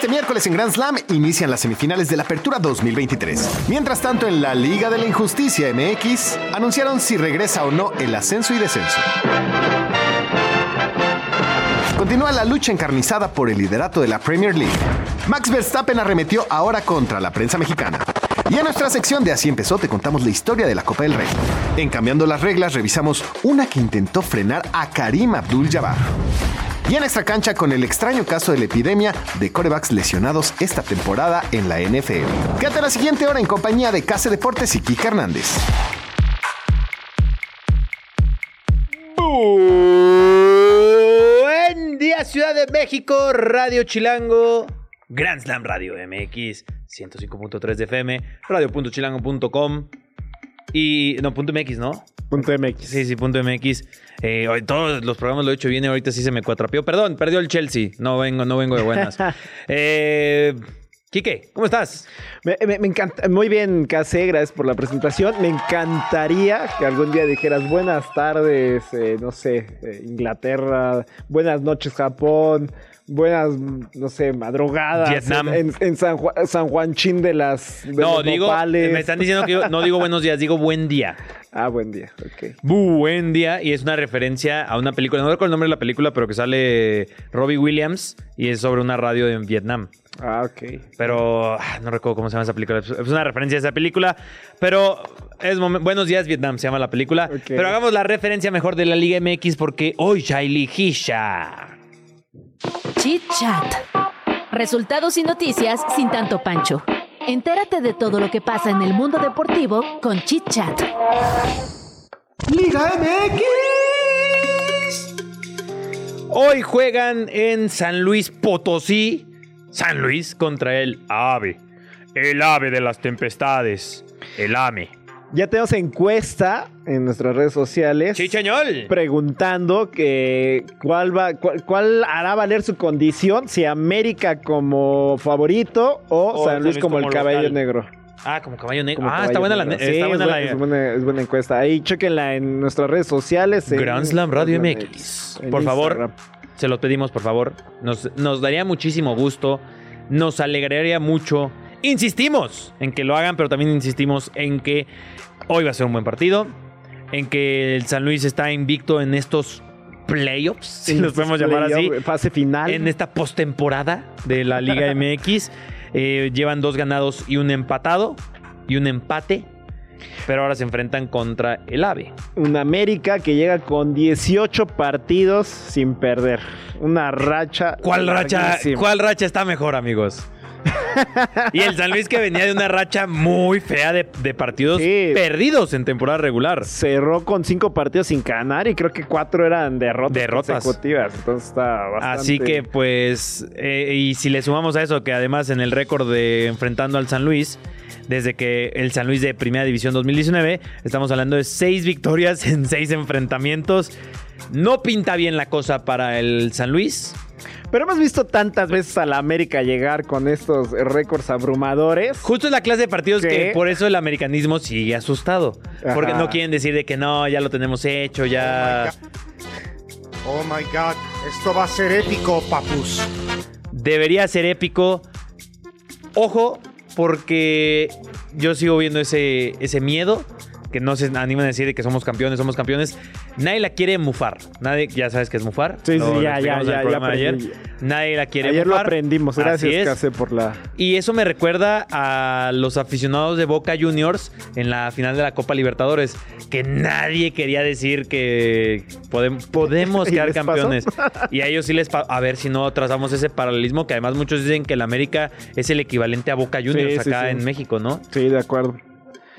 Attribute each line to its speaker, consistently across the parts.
Speaker 1: Este miércoles en Grand Slam inician las semifinales de la Apertura 2023. Mientras tanto, en la Liga de la Injusticia MX anunciaron si regresa o no el ascenso y descenso. Continúa la lucha encarnizada por el liderato de la Premier League. Max Verstappen arremetió ahora contra la prensa mexicana. Y en nuestra sección de Así empezó te contamos la historia de la Copa del Rey. En Cambiando las Reglas revisamos una que intentó frenar a Karim Abdul-Jabbar. Y en extra cancha con el extraño caso de la epidemia de corebacks lesionados esta temporada en la NFL. Quédate la siguiente hora en compañía de Case Deportes y Kike Hernández.
Speaker 2: Buen día, Ciudad de México, Radio Chilango, Grand Slam Radio MX, 105.3 de FM, radio.chilango.com y. No, punto MX, ¿no?
Speaker 3: Punto MX.
Speaker 2: Sí, sí, punto MX. Eh, hoy todos los programas lo he hecho bien, ahorita sí se me cuatrapió. Perdón, perdió el Chelsea. No vengo, no vengo de buenas. eh, Quique, ¿cómo estás?
Speaker 3: Me, me- me encanta, muy bien, Case, gracias por la presentación. Me encantaría que algún día dijeras buenas tardes, eh, no sé, eh, Inglaterra, buenas noches, Japón, buenas, no sé, madrugadas
Speaker 2: Vietnam.
Speaker 3: en, en- San, Juan, San Juanchín de las de
Speaker 2: No,
Speaker 3: los
Speaker 2: digo,
Speaker 3: nopales.
Speaker 2: me están diciendo que yo no digo buenos días, digo buen día.
Speaker 3: Ah, buen día, ok.
Speaker 2: Buen día, y es una referencia a una película, no recuerdo el nombre de la película, pero que sale Robbie Williams y es sobre una radio en Vietnam.
Speaker 3: Ah, ok.
Speaker 2: Pero ah, no recuerdo cómo se llama esa película. Es una referencia a esa película. Pero es Buenos días, Vietnam se llama la película. Pero hagamos la referencia mejor de la Liga MX porque hoy Shaili Hisha.
Speaker 4: Chit Chat. Resultados y noticias sin tanto pancho. Entérate de todo lo que pasa en el mundo deportivo con Chit Chat.
Speaker 1: Liga MX.
Speaker 2: Hoy juegan en San Luis Potosí. San Luis contra el ave. El ave de las tempestades. El AME.
Speaker 3: Ya tenemos encuesta en nuestras redes sociales.
Speaker 2: Chicheñol.
Speaker 3: preguntando que cuál va cuál, cuál hará valer su condición si América como favorito o, San Luis como, el caballo negro.
Speaker 2: Ah, como caballo negro. Ah, está buena la, está
Speaker 3: Sí,
Speaker 2: buena
Speaker 3: es,
Speaker 2: la-
Speaker 3: es buena- es buena encuesta. Ahí chequenla en nuestras redes sociales. en
Speaker 2: Grand Slam Radio
Speaker 3: Slam
Speaker 2: MX.
Speaker 3: en
Speaker 2: Por favor, se los pedimos, por favor. Nos, nos daría muchísimo gusto. Nos alegraría mucho. Insistimos en que lo hagan, pero también insistimos en que hoy va a ser un buen partido. En que el San Luis está invicto en estos playoffs, si los podemos llamar así.
Speaker 3: Fase final.
Speaker 2: En esta postemporada de la Liga MX. Eh, llevan dos ganados y un empatado. Y un empate. Pero ahora se enfrentan contra el AVE.
Speaker 3: Una América que llega con 18 partidos sin perder. Una racha.
Speaker 2: ¿Cuál racha. ¿Cuál racha está mejor, amigos? y el San Luis que venía de una racha muy fea de, de partidos
Speaker 3: Sí.
Speaker 2: perdidos en temporada regular.
Speaker 3: Cerró con cinco partidos sin ganar y creo que cuatro eran derrotas,
Speaker 2: Derrotas.
Speaker 3: consecutivas. Entonces está bastante.
Speaker 2: Así que pues, eh, y si le sumamos a eso que además en el récord de enfrentando al San Luis, desde que el San Luis de Primera División 2019, estamos hablando de seis victorias en seis enfrentamientos. No pinta bien la cosa para el San Luis.
Speaker 3: Pero hemos visto tantas veces a la América llegar con estos récords abrumadores.
Speaker 2: Justo es la clase de partidos
Speaker 3: ¿Qué?
Speaker 2: que por eso el americanismo sigue asustado. Porque no quieren decir de que no, ya lo tenemos hecho, ya...
Speaker 5: Oh my god, esto va a ser épico, papus.
Speaker 2: Debería ser épico. Ojo, porque yo sigo viendo ese, ese miedo. Que no se animan a decir de que somos campeones, somos campeones. Nadie la quiere mufar. Nadie, ya sabes que es mufar.
Speaker 3: Sí, sí,
Speaker 2: Lo-
Speaker 3: ya, ya,
Speaker 2: ayer. Nadie la quiere
Speaker 3: Ayer lo
Speaker 2: mufar.
Speaker 3: aprendimos. Gracias. Case, por la.
Speaker 2: Y eso me recuerda a los aficionados de Boca Juniors en la final de la Copa Libertadores, que nadie quería decir que podem- podemos
Speaker 3: ¿Y
Speaker 2: quedar
Speaker 3: pasó?
Speaker 2: campeones. Y a ellos sí les... A ver si no trazamos ese paralelismo, que además muchos dicen que el América es el equivalente a Boca Juniors
Speaker 3: Sí, sí,
Speaker 2: acá
Speaker 3: sí.
Speaker 2: en México, ¿no?
Speaker 3: Sí, de acuerdo.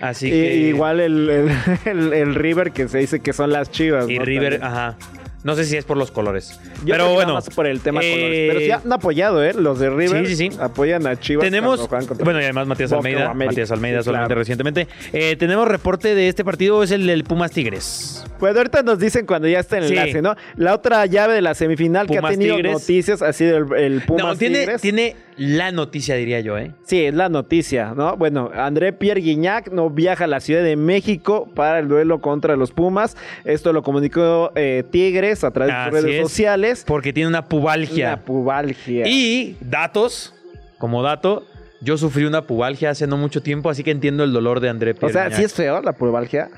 Speaker 2: Así
Speaker 3: Y-
Speaker 2: que...
Speaker 3: Igual el, el, el- el River que se dice que son las chivas.
Speaker 2: Y
Speaker 3: ¿no?
Speaker 2: River,
Speaker 3: También.
Speaker 2: ajá. No sé si es por los colores.
Speaker 3: Yo
Speaker 2: pero
Speaker 3: creo que
Speaker 2: bueno.
Speaker 3: más por el tema
Speaker 2: eh,
Speaker 3: colores. Pero sí han apoyado, ¿eh? Los de River.
Speaker 2: Sí, sí, sí.
Speaker 3: Apoyan a Chivas.
Speaker 2: Tenemos, bueno, y además Matías Almeida. Matías Almeida solamente
Speaker 3: claro.
Speaker 2: recientemente. Eh, tenemos reporte de este partido, es el del Pumas Tigres.
Speaker 3: Pues ahorita nos dicen cuando ya está el enlace, ¿no? La otra llave de la semifinal que ha
Speaker 2: Pumas
Speaker 3: tenido
Speaker 2: Tigres.
Speaker 3: noticias ha sido el, el Pumas
Speaker 2: no, tiene,
Speaker 3: Tigres.
Speaker 2: tiene la noticia, diría yo, ¿eh?
Speaker 3: Sí, es la noticia, ¿no? Bueno, André Pierre Guignac no viaja a la Ciudad de México para el duelo contra los Pumas. Esto lo comunicó eh, Tigres a través de sus redes
Speaker 2: es.
Speaker 3: sociales.
Speaker 2: Porque tiene una pubalgia.
Speaker 3: Una pubalgia.
Speaker 2: Y datos, como dato, yo sufrí una pubalgia hace no mucho tiempo, así que entiendo el dolor de André
Speaker 3: o
Speaker 2: Pierre
Speaker 3: sea,
Speaker 2: Gignac.
Speaker 3: sí es feo la pubalgia.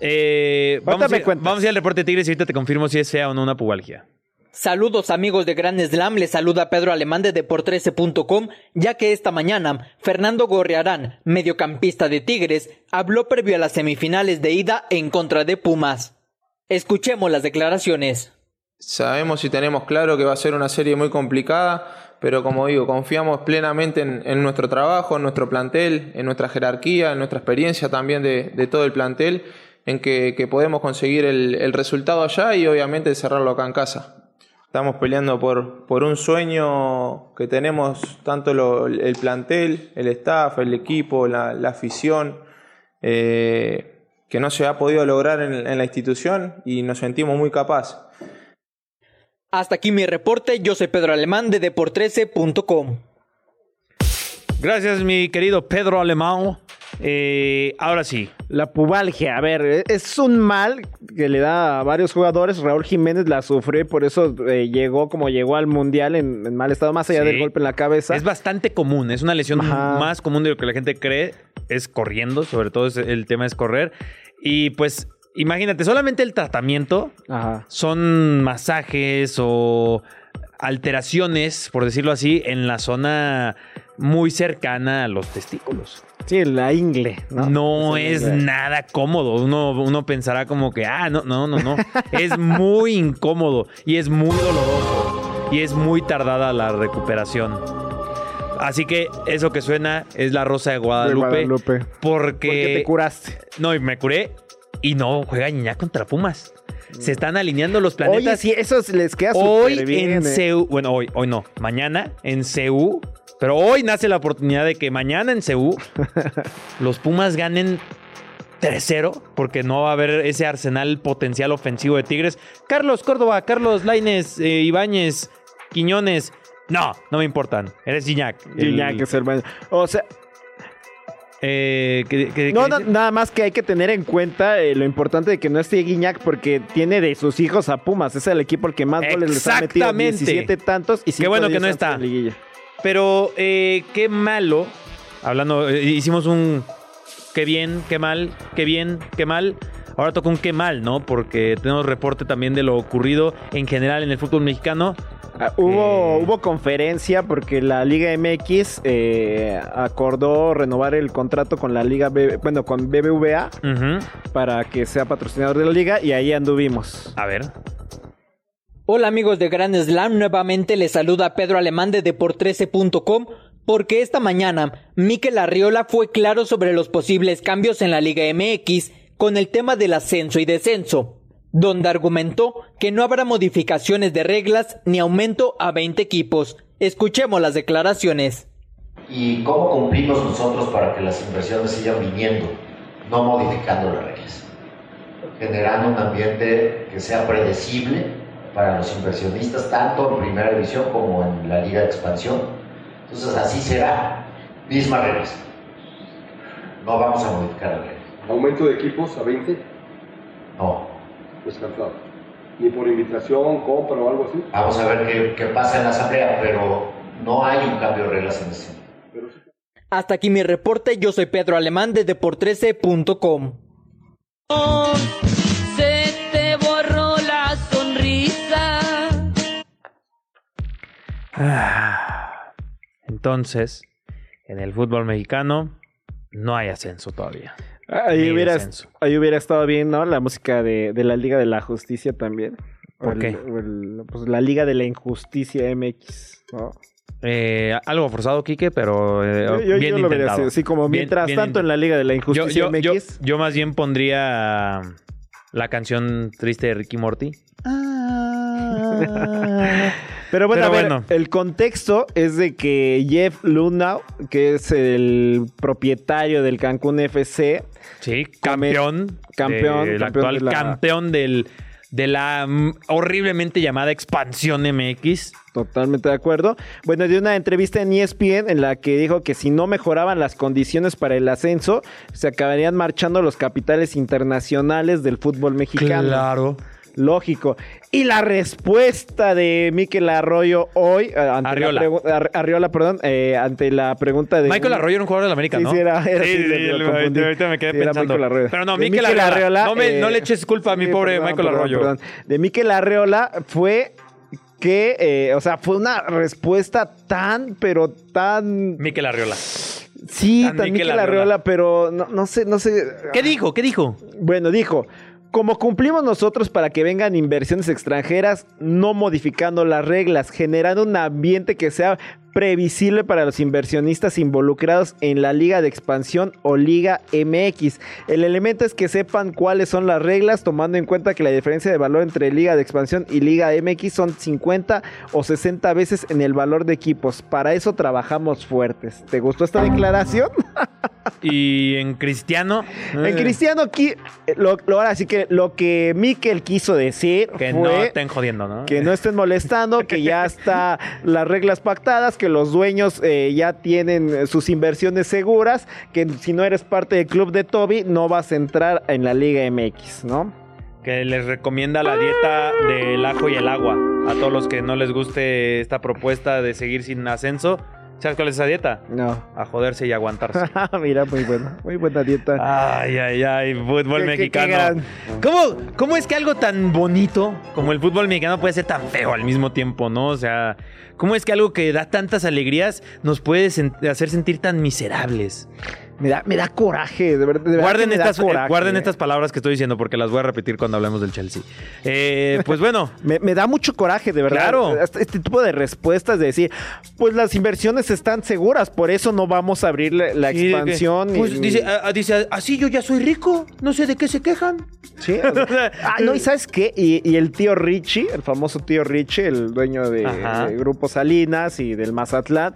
Speaker 2: Eh, vamos, a, vamos a ir al reporte de Tigres y ahorita te confirmo si es fea o no una pubalgia.
Speaker 6: Saludos amigos de Gran Slam, les saluda Pedro Alemán de Depor13.com, ya que esta mañana Fernando Gorriarán, mediocampista de Tigres, habló previo a las semifinales de ida en contra de Pumas. Escuchemos las declaraciones.
Speaker 7: Sabemos y tenemos claro que va a ser una serie muy complicada, pero como digo, confiamos plenamente en, nuestro trabajo, en nuestro plantel, en nuestra jerarquía, en nuestra experiencia también de, todo el plantel, en que, que podemos conseguir el, el resultado allá y obviamente cerrarlo acá en casa. Estamos peleando por, por un sueño que tenemos tanto lo- el plantel, el staff, el equipo, la, la afición, eh, que no se ha podido lograr en, en la institución y nos sentimos muy capaces.
Speaker 6: Hasta aquí mi reporte, yo soy Pedro Alemán de Depor13.com.
Speaker 2: Gracias, mi querido Pedro Alemán. Eh, ahora sí,
Speaker 3: La pubalgia, a ver, e- es un mal que le da a varios jugadores. Raúl Jiménez la sufrió y por eso eh, llegó como llegó al Mundial en, en mal estado, más allá
Speaker 2: Sí.
Speaker 3: del golpe en la cabeza.
Speaker 2: es bastante común, es una lesión
Speaker 3: Ajá.
Speaker 2: más común de lo que la gente cree, es corriendo, sobre todo es- el tema es correr. Y pues, imagínate, solamente el tratamiento
Speaker 3: Ajá.
Speaker 2: son masajes o alteraciones, por decirlo así, en la zona muy cercana a los testículos.
Speaker 3: Sí, la ingle, ¿no?
Speaker 2: Es nada cómodo. Uno, uno pensará como que, ah, no, no, no, no. es muy incómodo y es muy doloroso y es muy tardada la recuperación. Así que eso que suena es la Rosa de
Speaker 3: De
Speaker 2: Guadalupe.
Speaker 3: Guadalupe.
Speaker 2: Porque,
Speaker 3: Porque te curaste.
Speaker 2: no, y me curé y no juega Ñaña contra Pumas. Se están alineando los planetas.
Speaker 3: Oye, sí, eso les queda
Speaker 2: Hoy
Speaker 3: bien.
Speaker 2: en
Speaker 3: eh.
Speaker 2: CEU, bueno, hoy, hoy no, mañana en CEU, pero hoy nace la oportunidad de que mañana en CEU los Pumas ganen 3-0, porque no va a haber ese arsenal potencial ofensivo de Tigres. Carlos Córdoba, Carlos Laines, eh, Ibáñez, Quiñones, no, no me importan. Eres Gignac. el-
Speaker 3: Gignac es el baño. O sea,
Speaker 2: eh, ¿qué- qué-
Speaker 3: no,
Speaker 2: qué
Speaker 3: nada más que hay que tener en cuenta eh, lo importante de que no esté Guiñac porque tiene de sus hijos a Pumas. Es el equipo al que más goles les ha metido.
Speaker 2: Exactamente.
Speaker 3: 17 tantos y cinco
Speaker 2: bueno que no está. Pero eh, qué malo. Hablando, eh, hicimos un qué bien, qué mal, qué bien, qué mal. Ahora toca un qué mal, ¿no? Porque tenemos reporte también de lo ocurrido en general en el fútbol mexicano.
Speaker 3: Ah, hubo,
Speaker 2: Eh.
Speaker 3: hubo conferencia porque la Liga MX eh, acordó renovar el contrato con la Liga B- bueno, con BBVA para que sea patrocinador de la liga y ahí anduvimos.
Speaker 2: A ver.
Speaker 6: Hola amigos de Gran Slam, nuevamente les saluda Pedro Alemán de Depor13.com porque esta mañana Mikel Arriola fue claro sobre los posibles cambios en la Liga MX con el tema del ascenso y descenso, donde argumentó que no habrá modificaciones de reglas ni aumento a 20 equipos. Escuchemos las declaraciones.
Speaker 8: ¿Y cómo cumplimos nosotros para que las inversiones sigan viniendo, no modificando las reglas? Generando un ambiente que sea predecible para los inversionistas, tanto en primera división como en la liga de expansión. Entonces así será, mismas reglas. No vamos a modificar las reglas.
Speaker 9: Aumento de equipos a 20,
Speaker 8: No.
Speaker 9: descartado. Ni por invitación, compra o algo así.
Speaker 8: Vamos a ver qué, qué pasa en la asamblea, pero no hay un cambio de reglas en ese sentido.
Speaker 9: Pero.
Speaker 6: Hasta aquí mi reporte, yo soy Pedro Alemán de Depor13.com.
Speaker 2: Entonces, en el fútbol mexicano no hay ascenso todavía.
Speaker 3: Ahí hubiera, ahí hubiera estado bien, ¿no? La música de, de la Liga de la Justicia también.
Speaker 2: ¿Por qué?
Speaker 3: el- pues la Liga de la Injusticia MX, ¿no?
Speaker 2: Eh, algo forzado, Quique, pero eh,
Speaker 3: Yo, yo-
Speaker 2: bien
Speaker 3: yo lo
Speaker 2: intentado.
Speaker 3: así, así como
Speaker 2: Bien-
Speaker 3: mientras
Speaker 2: bien
Speaker 3: tanto en la Liga de la Injusticia MX.
Speaker 2: yo más bien pondría la canción triste de Ricky Morty.
Speaker 3: Pero bueno,
Speaker 2: Pero
Speaker 3: a ver,
Speaker 2: bueno.
Speaker 3: el contexto es de que Jeff Lunau, que es el propietario del Cancún FC,
Speaker 2: Sí, campeón.
Speaker 3: Campeón, campeón
Speaker 2: actual
Speaker 3: de la-
Speaker 2: campeón del, de la mm, horriblemente llamada Expansión MX.
Speaker 3: Totalmente de acuerdo. Bueno, dio una entrevista en ESPN en la que dijo que si no mejoraban las condiciones para el ascenso, se acabarían marchando los capitales internacionales del fútbol mexicano.
Speaker 2: Claro.
Speaker 3: Lógico. Y la respuesta de Miquel Arroyo hoy, eh, ante
Speaker 2: Arriola.
Speaker 3: la Ar- Arriola, perdón, eh, ante la pregunta de...
Speaker 2: Michael Arroyo era un jugador de la América,
Speaker 3: Sí,
Speaker 2: ¿no?
Speaker 3: sí, era- era- sí,
Speaker 2: el-
Speaker 3: confundí.
Speaker 2: ahorita me quedé
Speaker 3: Sí,
Speaker 2: pensando. Pero no, Miquel,
Speaker 3: Miquel
Speaker 2: Arreola.
Speaker 3: Arreola,
Speaker 2: no, me-
Speaker 3: eh,
Speaker 2: no le eches culpa a mi
Speaker 3: Sí,
Speaker 2: pobre
Speaker 3: perdón,
Speaker 2: Michael
Speaker 3: perdón,
Speaker 2: Arroyo.
Speaker 3: perdón. De Miquel Arreola fue que, eh, o sea, fue una respuesta tan, pero tan...
Speaker 2: Miquel Arreola.
Speaker 3: Sí,
Speaker 2: Tan
Speaker 3: tan
Speaker 2: Miquel
Speaker 3: Miquel Arreola, pero no, no sé, no sé...
Speaker 2: ¿Qué dijo? ¿Qué dijo?
Speaker 3: Bueno, dijo, como cumplimos nosotros para que vengan inversiones extranjeras, no modificando las reglas, generando un ambiente que sea previsible para los inversionistas involucrados en la Liga de Expansión o Liga MX. El elemento es que sepan cuáles son las reglas, tomando en cuenta que la diferencia de valor entre Liga de Expansión y Liga MX son 50 o 60 veces en el valor de equipos. Para eso trabajamos fuertes. ¿Te gustó esta declaración?
Speaker 2: Y en Cristiano.
Speaker 3: En
Speaker 2: eh,
Speaker 3: Cristiano lo, lo- ahora sí que lo que Mikel quiso decir
Speaker 2: Que no estén jodiendo, ¿no?
Speaker 3: que no estén molestando, que ya está las reglas pactadas, que los dueños eh, ya tienen eh, sus inversiones seguras, que si no eres parte del club de Toby no vas a entrar en la Liga MX, ¿no?
Speaker 2: Que les recomienda la dieta del ajo y el agua. A todos los que no les guste esta propuesta de seguir sin ascenso. ¿Sabes cuál es esa dieta?
Speaker 3: No.
Speaker 2: A joderse y aguantarse.
Speaker 3: Mira, muy buena, muy buena dieta.
Speaker 2: Ay, ay, ay, fútbol
Speaker 3: Qué- qué-
Speaker 2: mexicano.
Speaker 3: qué gran-
Speaker 2: ¿Cómo, ¿Cómo es que algo tan bonito como el fútbol mexicano puede ser tan feo al mismo tiempo, no? O sea, ¿cómo es que algo que da tantas alegrías nos puede hacer sentir tan miserables?
Speaker 3: Me da, me da coraje, de verdad. de verdad
Speaker 2: Guarden, estas, eh, guarden estas palabras que estoy diciendo porque las voy a repetir cuando hablemos del Chelsea. Eh, pues bueno,
Speaker 3: Me, me da mucho coraje, de verdad.
Speaker 2: Claro.
Speaker 3: Este este tipo de respuestas de decir, pues las inversiones están seguras, por eso no vamos a abrir la, la
Speaker 2: sí,
Speaker 3: expansión.
Speaker 2: que- pues
Speaker 3: y-
Speaker 2: dice, ah, ah, dice, así yo ya soy rico, no sé de qué se quejan.
Speaker 3: Sí, ah, no, y ¿sabes qué? Y, y el tío Richie, el famoso tío Richie, el dueño de Grupo Salinas y del Mazatlán,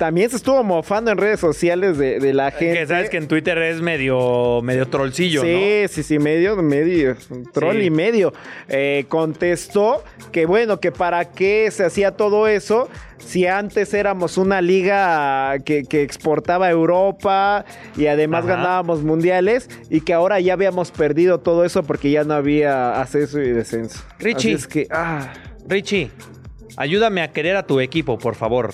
Speaker 3: también se estuvo mofando en redes sociales de, de la gente.
Speaker 2: Que sabes que en Twitter es medio, medio trollcillo,
Speaker 3: Sí,
Speaker 2: ¿no?
Speaker 3: sí, sí, medio, medio, troll
Speaker 2: Sí.
Speaker 3: y medio. Eh, contestó que bueno, que para qué se hacía todo eso si antes éramos una liga que, que exportaba a Europa y además
Speaker 2: Ajá.
Speaker 3: ganábamos mundiales y que ahora ya habíamos perdido todo eso porque ya no había ascenso y descenso.
Speaker 2: Richie.
Speaker 3: Así es que, ah,
Speaker 2: Richie, ayúdame a querer a tu equipo, por favor.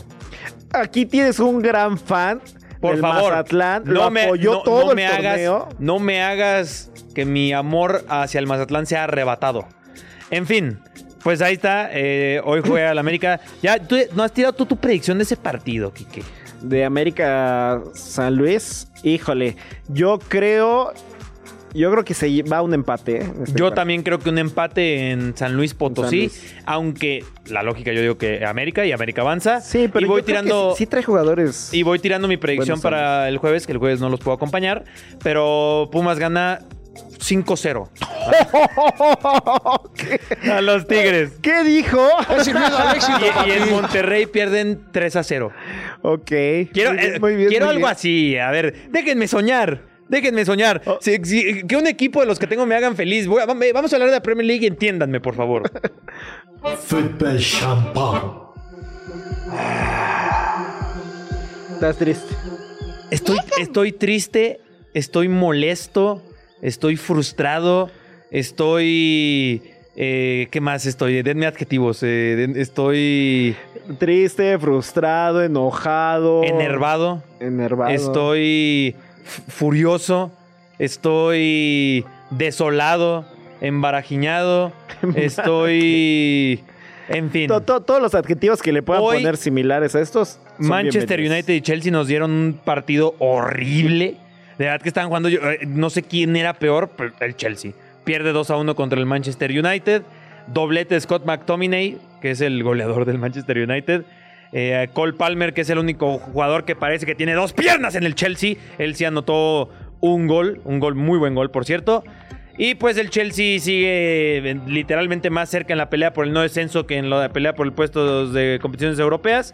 Speaker 3: Aquí tienes un gran fan.
Speaker 2: Por
Speaker 3: del
Speaker 2: favor,
Speaker 3: Mazatlán, lo apoyó
Speaker 2: no-
Speaker 3: todo
Speaker 2: no
Speaker 3: el
Speaker 2: me
Speaker 3: torneo.
Speaker 2: hagas, no me hagas que mi amor hacia el Mazatlán sea arrebatado. En fin, pues ahí está. eh, hoy juega el América. Ya, tú no has tirado tú tu predicción de ese partido, Kike.
Speaker 3: de América San Luis, híjole, yo creo, yo creo que se va a un empate. ¿eh? este
Speaker 2: Yo también creo que un empate en San Luis Potosí,
Speaker 3: Luis.
Speaker 2: aunque la lógica yo digo que América y América avanza.
Speaker 3: Sí, pero
Speaker 2: y voy
Speaker 3: yo creo que
Speaker 2: tirando
Speaker 3: sí, sí trae jugadores.
Speaker 2: y voy tirando mi predicción para el jueves, que el jueves no los puedo acompañar, pero Pumas gana 5-0 a los Tigres.
Speaker 3: ¿Qué dijo?
Speaker 2: Y, y en. Monterrey pierden 3 a 0.
Speaker 3: ok.
Speaker 2: Quiero,
Speaker 3: Muy bien,
Speaker 2: eh,
Speaker 3: muy bien,
Speaker 2: quiero
Speaker 3: muy
Speaker 2: algo
Speaker 3: bien.
Speaker 2: así. A ver, déjenme soñar. Déjenme soñar. Si- si- que un equipo de los que tengo me hagan feliz. Voy a- vamos a hablar de la Premier League y entiéndanme, por favor.
Speaker 10: Football champagne.
Speaker 3: Estás triste.
Speaker 2: Estoy, estoy triste, estoy molesto, estoy frustrado, estoy... eh, ¿Qué más estoy? Denme adjetivos. eh, den- estoy
Speaker 3: Triste, frustrado, enojado.
Speaker 2: enervado,
Speaker 3: Enervado.
Speaker 2: estoy furioso, estoy desolado, embarajiñado, estoy... En fin.
Speaker 3: To- to- todos los adjetivos que le puedan
Speaker 2: Hoy-
Speaker 3: poner similares a estos. son
Speaker 2: Manchester. United y Chelsea nos dieron un partido horrible. De verdad que estaban jugando. yo, eh, no sé quién era peor, pero el Chelsea. Pierde 2 a 1 contra el Manchester United. Doblete de Scott McTominay, que es el goleador del Manchester United. Eh, Cole Palmer, que es el único jugador que parece que tiene dos piernas en el Chelsea. Él sí anotó un gol, un gol, muy buen gol, por cierto. Y pues el Chelsea sigue eh, literalmente más cerca en la pelea por el no descenso que en la pelea por el puesto de competiciones europeas.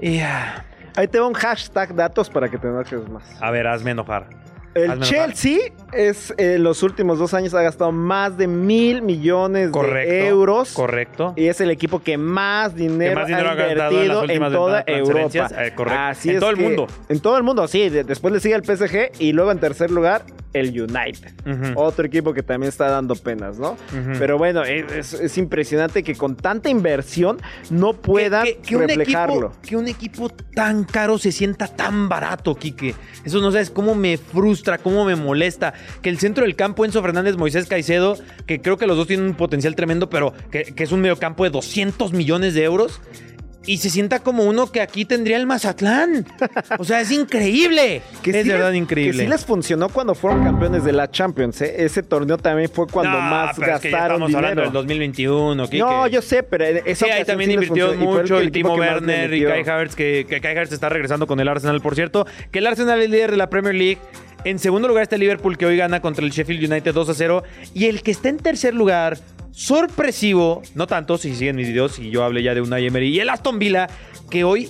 Speaker 2: Y, ah,
Speaker 3: Ahí te va un hashtag datos para que te enojes más.
Speaker 2: a ver, hazme enojar.
Speaker 3: El. Chelsea es en los últimos dos años ha gastado más de mil millones
Speaker 2: Correcto.
Speaker 3: de euros.
Speaker 2: Correcto.
Speaker 3: Y es el equipo que más dinero,
Speaker 2: Que más dinero
Speaker 3: ha
Speaker 2: en
Speaker 3: invertido en,
Speaker 2: últimas
Speaker 3: toda Europa.
Speaker 2: Eh, correcto.
Speaker 3: Así
Speaker 2: En
Speaker 3: es
Speaker 2: todo el mundo.
Speaker 3: En todo el mundo, sí. De- Después le sigue el PSG y luego en tercer lugar el United. Otro equipo que también está dando penas, ¿no? Pero bueno, es, es- es impresionante que con tanta inversión no puedan
Speaker 2: que, que un
Speaker 3: reflejarlo.
Speaker 2: equipo, que un equipo tan caro se sienta tan barato, Quique. Eso no sabes cómo me frustra, cómo me molesta. Que el centro del campo, Enzo Fernández, Moisés Caicedo, que creo que los dos tienen un potencial tremendo, pero que, que es un mediocampo de 200 millones de euros. Y se sienta como uno que aquí tendría el Mazatlán. O sea, es increíble.
Speaker 3: Que
Speaker 2: es
Speaker 3: sí
Speaker 2: de verdad
Speaker 3: les-
Speaker 2: increíble.
Speaker 3: Que sí les funcionó cuando fueron campeones de la Champions. ¿eh? Ese torneo también fue cuando
Speaker 2: No,
Speaker 3: más
Speaker 2: pero es que ya
Speaker 3: gastaron
Speaker 2: estamos hablando del 2021, Quique.
Speaker 3: no, yo sé, pero esa
Speaker 2: Sí, ahí también
Speaker 3: sí
Speaker 2: invirtió mucho
Speaker 3: el
Speaker 2: Timo Werner y. Kai Havertz, que, que Kai Havertz está regresando con el Arsenal, por cierto. Que el Arsenal es líder de la Premier League. En segundo lugar está el Liverpool, que hoy gana contra el Sheffield United 2 a 0. Y el que está en tercer lugar, sorpresivo, no tanto, si siguen mis videos y yo hablé ya de Unai Emery. Y el Aston Villa, que hoy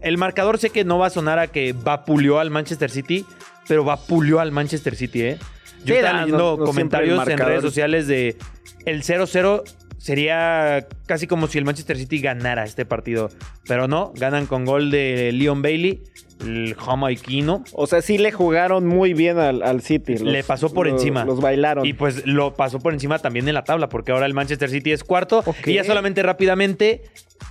Speaker 2: el marcador sé que no va a sonar a que vapuleó al Manchester City, pero vapuleó al Manchester City, ¿eh? Yo estaba leyendo
Speaker 3: no
Speaker 2: comentarios en redes sociales de el 0-0 sería casi como si el Manchester City ganara este partido. Pero no, ganan con gol de Leon Bailey, el jamaiquino.
Speaker 3: O sea, sí le jugaron muy bien al, al City.
Speaker 2: Le pasó por
Speaker 3: los-
Speaker 2: encima.
Speaker 3: Los bailaron.
Speaker 2: Y pues lo pasó por encima también en la tabla, porque ahora el Manchester City es cuarto. Y ya solamente rápidamente,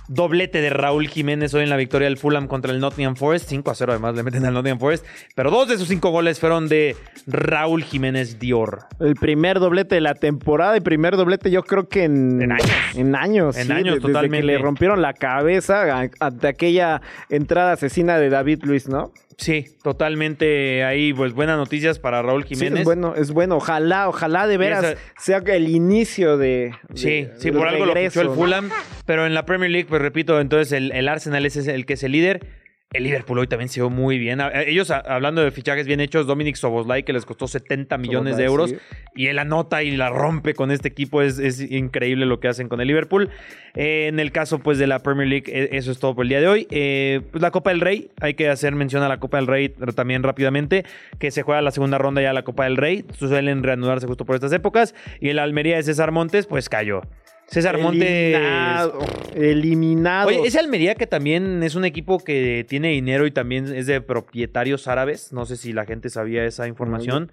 Speaker 2: doblete de Raúl Jiménez hoy en la victoria del Fulham contra el Nottingham Forest. 5 a 0 además le meten al Nottingham Forest. Pero dos de esos cinco goles fueron de Raúl Jiménez Dior.
Speaker 3: El primer doblete de la temporada y primer doblete yo creo que en,
Speaker 2: En años.
Speaker 3: En años,
Speaker 2: En
Speaker 3: sí,
Speaker 2: años,
Speaker 3: desde
Speaker 2: totalmente.
Speaker 3: que le rompieron la cabeza ante aquella entrada asesina de David Luis, ¿no?
Speaker 2: Sí, totalmente ahí, pues buenas noticias para Raúl
Speaker 3: Sí,
Speaker 2: Jiménez.
Speaker 3: es bueno, es bueno. Ojalá, ojalá de veras
Speaker 2: esa-
Speaker 3: sea el inicio de.
Speaker 2: Sí,
Speaker 3: de-
Speaker 2: sí, por algo lo fichó el
Speaker 3: ¿no?
Speaker 2: Fulham. Pero en la Premier League, pues repito, entonces el, el Arsenal es el que es el líder. El Liverpool hoy también se vio muy bien. Ellos, hablando de fichajes bien hechos, Dominic Soboslai, que les costó 70 millones de euros. Y él anota y la rompe con este equipo. Es, es increíble lo que hacen con el Liverpool. Eh, en el caso, pues, de la Premier League, eh, eso es todo por el día de hoy. Eh, pues la Copa del Rey, hay que hacer mención a la Copa del Rey también rápidamente, que se juega la segunda ronda ya la Copa del Rey. Suelen reanudarse justo por estas épocas. Y el Almería de César Montes, pues cayó. César Montes.
Speaker 3: Eliminado. Eliminado.
Speaker 2: Oye, ese Almería que también es un equipo que tiene dinero y también es de propietarios árabes. No sé si la gente sabía esa información.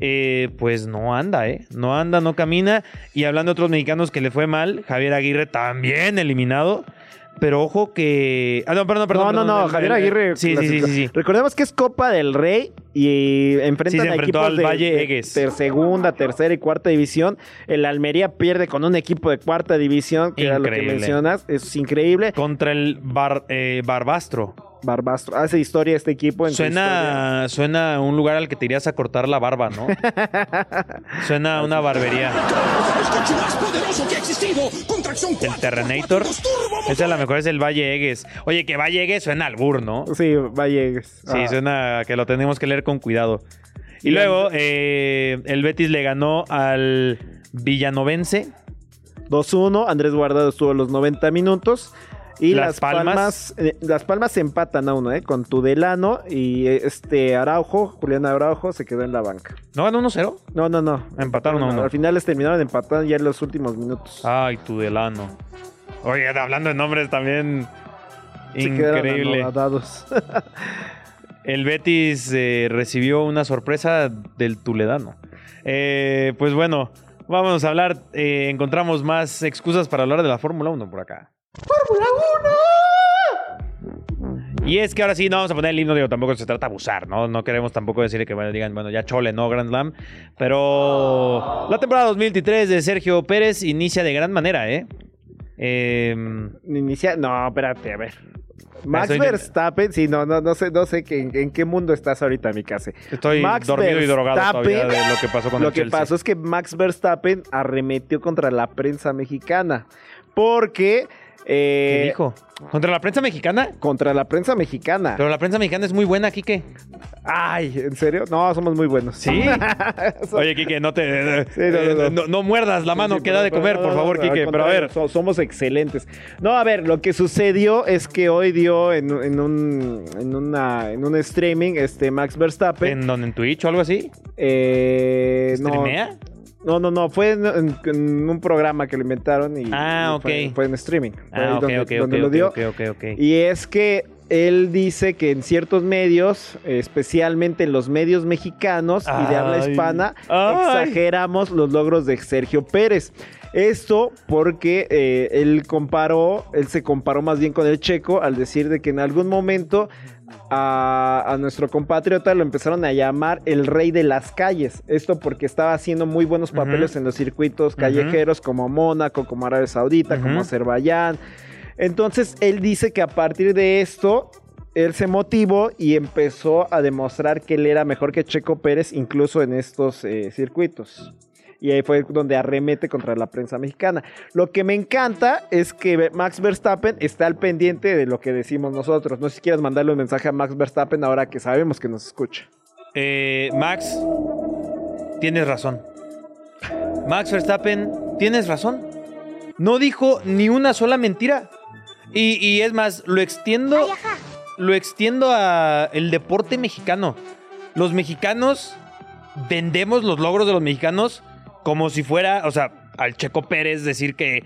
Speaker 2: Eh, pues no anda, ¿eh? No anda, no camina. Y hablando de otros mexicanos que le fue mal, Javier Aguirre también eliminado. Pero ojo que. Ah, no, perdón, perdón.
Speaker 3: no, no,
Speaker 2: perdón,
Speaker 3: no,
Speaker 2: el-
Speaker 3: Javier Aguirre.
Speaker 2: Sí, sí, sí.
Speaker 3: Recordemos que es Copa del Rey y enfrentan
Speaker 2: Sí,
Speaker 3: a equipos
Speaker 2: al
Speaker 3: de,
Speaker 2: Valle
Speaker 3: de ter- segunda, tercera y cuarta división. El Almería pierde con un equipo de cuarta división, que era lo que mencionas. Es increíble.
Speaker 2: Contra el Bar- eh, Barbastro.
Speaker 3: Barbastro. Hace historia este equipo. en.
Speaker 2: Suena, suena a un lugar al que te irías a cortar la barba, ¿no? suena a una barbería. El Terrenator. Esa es la mejor, es el Valle Egues. Oye, que Valle Egues suena al bur, ¿no?
Speaker 3: Sí, Valle Egues.
Speaker 2: Sí,
Speaker 3: Ah.
Speaker 2: suena que lo tenemos que leer con cuidado. Y
Speaker 3: Y
Speaker 2: luego eh, el Betis le ganó al Villanovense.
Speaker 3: 2-1. Andrés Guardado estuvo los 90 minutos. Y
Speaker 2: Las
Speaker 3: Las,
Speaker 2: Palmas.
Speaker 3: Palmas, eh, Las Palmas se empatan a uno, ¿eh? Con Tudelano y eh, este Araujo, Julián Araujo, se quedó en la banca.
Speaker 2: ¿No ganó 1-0?
Speaker 3: No, no, no.
Speaker 2: Empataron a uno.
Speaker 3: Al final les terminaron empatando ya en los últimos minutos.
Speaker 2: Ay, Tudelano. Oye, hablando de nombres también.
Speaker 3: Se
Speaker 2: Increíble. El Betis eh, recibió una sorpresa del Tuledano. Eh, pues bueno, vamos a hablar. eh, encontramos más excusas para hablar de la Fórmula 1 por acá. ¡Fórmula 1! Y es que ahora sí, no vamos a poner el himno, digo, tampoco se trata de abusar, ¿no? No queremos tampoco decirle que bueno, digan, bueno, ya chole, ¿no? Grand Slam. Pero la temporada 2023 de Sergio Pérez inicia de gran manera, ¿eh? Eh,
Speaker 3: Inicia... No, espérate, a ver. Max
Speaker 2: Estoy-
Speaker 3: Verstappen, sí, no, no, no sé, no sé que, en, en qué mundo estás ahorita, mi casa.
Speaker 2: Estoy dormido y drogado todavía de lo que pasó con
Speaker 3: Lo
Speaker 2: el
Speaker 3: que
Speaker 2: Chelsea.
Speaker 3: pasó es que Max Verstappen arremetió contra la prensa mexicana. Porque Eh,
Speaker 2: ¿Qué dijo? ¿Contra la prensa mexicana?
Speaker 3: Contra la prensa mexicana.
Speaker 2: Pero la prensa mexicana es muy buena, Quique.
Speaker 3: Ay, ¿en serio? No, somos muy buenos.
Speaker 2: ¿Sí? Oye, Quique, no te...
Speaker 3: Sí, no, no, no.
Speaker 2: muerdas la mano que da de comer, por favor, Quique. Pero a ver,
Speaker 3: somos excelentes. No, a ver, lo que sucedió es que hoy dio en, en un, en, una, en un streaming este Max Verstappen.
Speaker 2: ¿en donde en Twitch o algo así?
Speaker 3: eh,
Speaker 2: ¿Streamea?
Speaker 3: no, no, no, fue en, en- en un programa que lo inventaron y,
Speaker 2: Ah,
Speaker 3: y fue, fue en streaming. Fue
Speaker 2: Ah, ok,
Speaker 3: donde,
Speaker 2: ok,
Speaker 3: donde
Speaker 2: ok,
Speaker 3: lo dio. Y es que él dice que en ciertos medios, especialmente en los medios mexicanos y de habla hispana,
Speaker 2: Ay.
Speaker 3: exageramos los logros de Sergio Pérez. Esto porque eh, él comparó, él se comparó más bien con el checo al decir de que en algún momento a, a nuestro compatriota lo empezaron a llamar el rey de las calles. Esto porque estaba haciendo muy buenos papeles en los circuitos callejeros como Mónaco, como Arabia Saudita, como. Azerbaiyán. Entonces él dice que a partir de esto él se motivó y empezó a demostrar que él era mejor que Checo Pérez incluso en estos eh, circuitos. Y ahí fue donde arremete contra la prensa mexicana. Lo que me encanta es que Max Verstappen está al pendiente de lo que decimos nosotros. No sé si quieres mandarle un mensaje a Max Verstappen ahora que sabemos que nos escucha.
Speaker 2: Eh, Max, tienes razón. Max Verstappen, tienes razón. No dijo ni una sola mentira. Y, y es más, lo extiendo. Lo extiendo a el deporte mexicano. Los mexicanos vendemos los logros de los mexicanos como si fuera, o sea, al Checo Pérez decir que